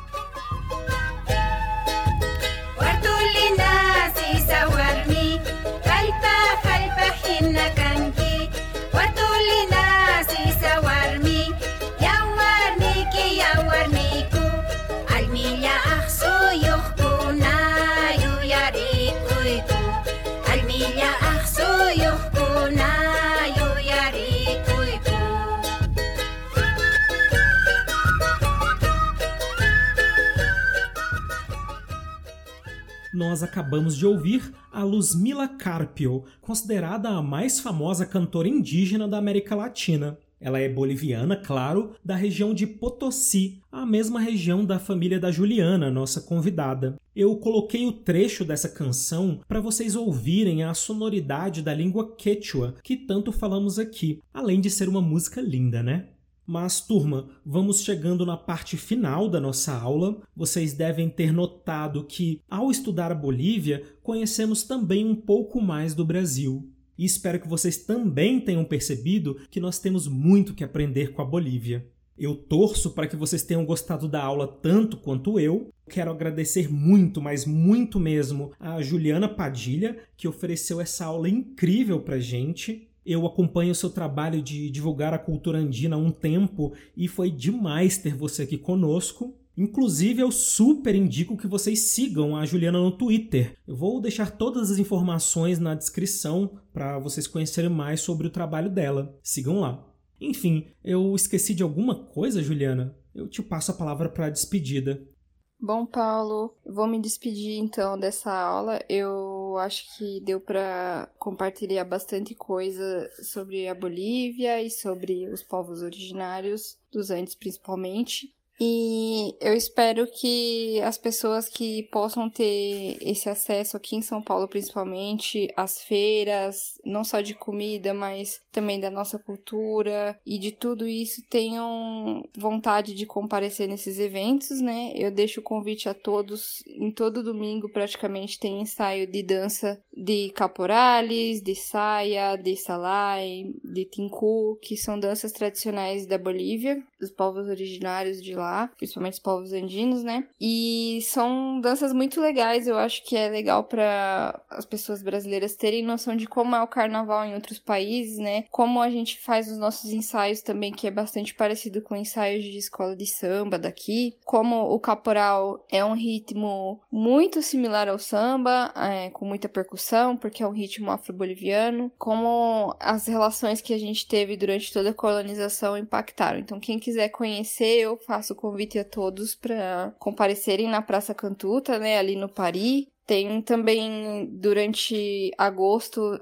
Nós acabamos de ouvir a Luzmila Carpio, considerada a mais famosa cantora indígena da América Latina. Ela é boliviana, claro, da região de Potosí, a mesma região da família da Juliana, nossa convidada. Eu coloquei o trecho dessa canção para vocês ouvirem a sonoridade da língua quechua, que tanto falamos aqui, além de ser uma música linda, né? Mas, turma, vamos chegando na parte final da nossa aula. Vocês devem ter notado que, ao estudar a Bolívia, conhecemos também um pouco mais do Brasil. E espero que vocês também tenham percebido que nós temos muito que aprender com a Bolívia. Eu torço para que vocês tenham gostado da aula tanto quanto eu. Quero agradecer muito, mas muito mesmo, a Juliana Padilha, que ofereceu essa aula incrível para gente. Eu acompanho o seu trabalho de divulgar a cultura andina há um tempo e foi demais ter você aqui conosco. Inclusive, eu super indico que vocês sigam a Juliana no Twitter. Eu vou deixar todas as informações na descrição para vocês conhecerem mais sobre o trabalho dela. Sigam lá. Enfim, eu esqueci de alguma coisa, Juliana? Eu te passo a palavra para a despedida. Bom, Paulo, vou me despedir então dessa aula. Eu acho que deu para compartilhar bastante coisa sobre a Bolívia e sobre os povos originários dos Andes, principalmente. E eu espero que as pessoas que possam ter esse acesso aqui em São Paulo, principalmente, às feiras, não só de comida, mas também da nossa cultura e de tudo isso, tenham vontade de comparecer nesses eventos, né? Eu deixo o convite a todos. Em todo domingo, praticamente, tem ensaio de dança de caporales, de saia, de salai, de tinku, que são danças tradicionais da Bolívia, dos povos originários de lá principalmente os povos andinos, né? E são danças muito legais, eu acho que é legal para as pessoas brasileiras terem noção de como é o carnaval em outros países, né? Como a gente faz os nossos ensaios também, que é bastante parecido com ensaios de escola de samba daqui. Como o caporal é um ritmo muito similar ao samba, é, com muita percussão, porque é um ritmo afro-boliviano. Como as relações que a gente teve durante toda a colonização impactaram. Então, quem quiser conhecer, eu faço convite a todos para comparecerem na Praça Cantuta, né, ali no Paris. Tem também durante agosto,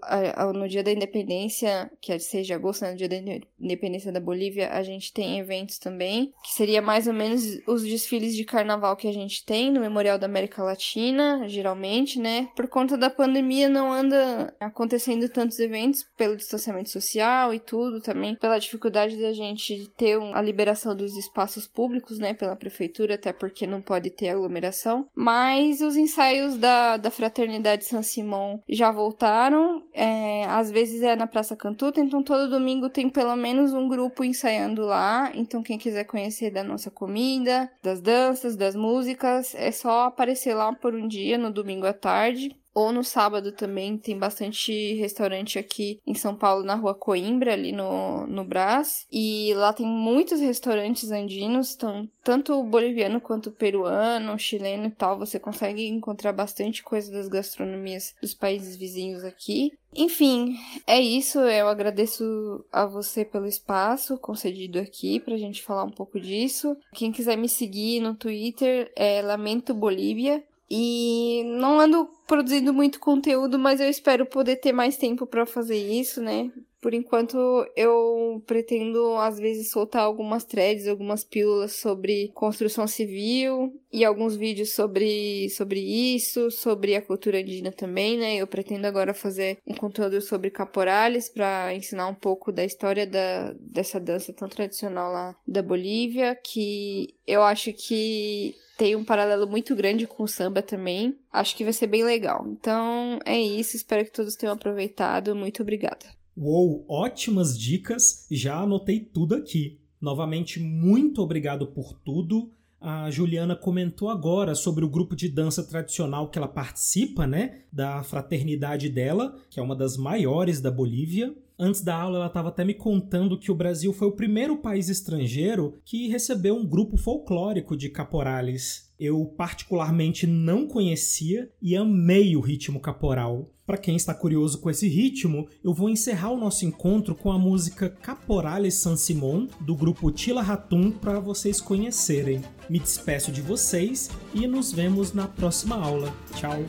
no dia da independência, que é 6 de agosto, né, no dia da independência da Bolívia, a gente tem eventos também, que seria mais ou menos os desfiles de carnaval que a gente tem no Memorial da América Latina, geralmente, né? Por conta da pandemia não anda acontecendo tantos eventos pelo distanciamento social e tudo também, pela dificuldade da gente ter a liberação dos espaços públicos, né, pela prefeitura, até porque não pode ter aglomeração. Mas os ensaios da da, Fraternidade São Simão já voltaram. É, às vezes é na Praça Cantuta, então todo domingo tem pelo menos um grupo ensaiando lá. Então, quem quiser conhecer da nossa comida, das danças, das músicas, é só aparecer lá por um dia no domingo à tarde. Ou no sábado também tem bastante restaurante aqui em São Paulo, na rua Coimbra, ali no, no Brás. E lá tem muitos restaurantes andinos, então, tanto boliviano quanto peruano, chileno e tal. Você consegue encontrar bastante coisa das gastronomias dos países vizinhos aqui. Enfim, é isso. Eu agradeço a você pelo espaço concedido aqui pra gente falar um pouco disso. Quem quiser me seguir no Twitter é Lamento Bolívia. E não ando produzindo muito conteúdo, mas eu espero poder ter mais tempo para fazer isso, né? Por enquanto, eu pretendo, às vezes, soltar algumas threads, algumas pílulas sobre construção civil e alguns vídeos sobre, sobre isso, sobre a cultura indígena também, né? Eu pretendo agora fazer um conteúdo sobre caporales para ensinar um pouco da história da, dessa dança tão tradicional lá da Bolívia, que eu acho que tem um paralelo muito grande com o samba também. Acho que vai ser bem legal. Então é isso, espero que todos tenham aproveitado. Muito obrigada. Uou, ótimas dicas, já anotei tudo aqui. Novamente, muito obrigado por tudo. A Juliana comentou agora sobre o grupo de dança tradicional que ela participa, né? Da fraternidade dela, que é uma das maiores da Bolívia. Antes da aula, ela estava até me contando que o Brasil foi o primeiro país estrangeiro que recebeu um grupo folclórico de caporales. Eu particularmente não conhecia e amei o ritmo caporal. Para quem está curioso com esse ritmo, eu vou encerrar o nosso encontro com a música Caporales San Simón do grupo Tila Ratum para vocês conhecerem. Me despeço de vocês e nos vemos na próxima aula. Tchau.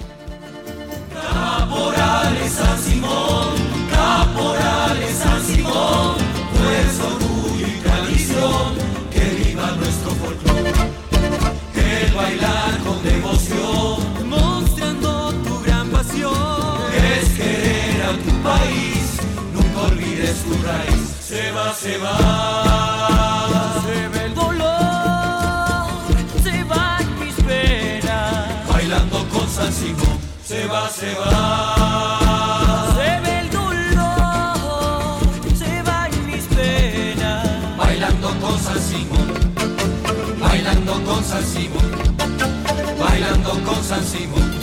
Caporales San Simón, Caporales San Simón, nuestro orgullo y tradición, que viva nuestro folclore. El bailar con devoción, a tu país, nunca olvides tu raíz. Se va, se va, se ve el dolor, se van mis penas. Bailando con San Simón, se va, se va. Se ve el dolor, se van mis penas. Bailando con San bailando con San Simón, bailando con San Simón.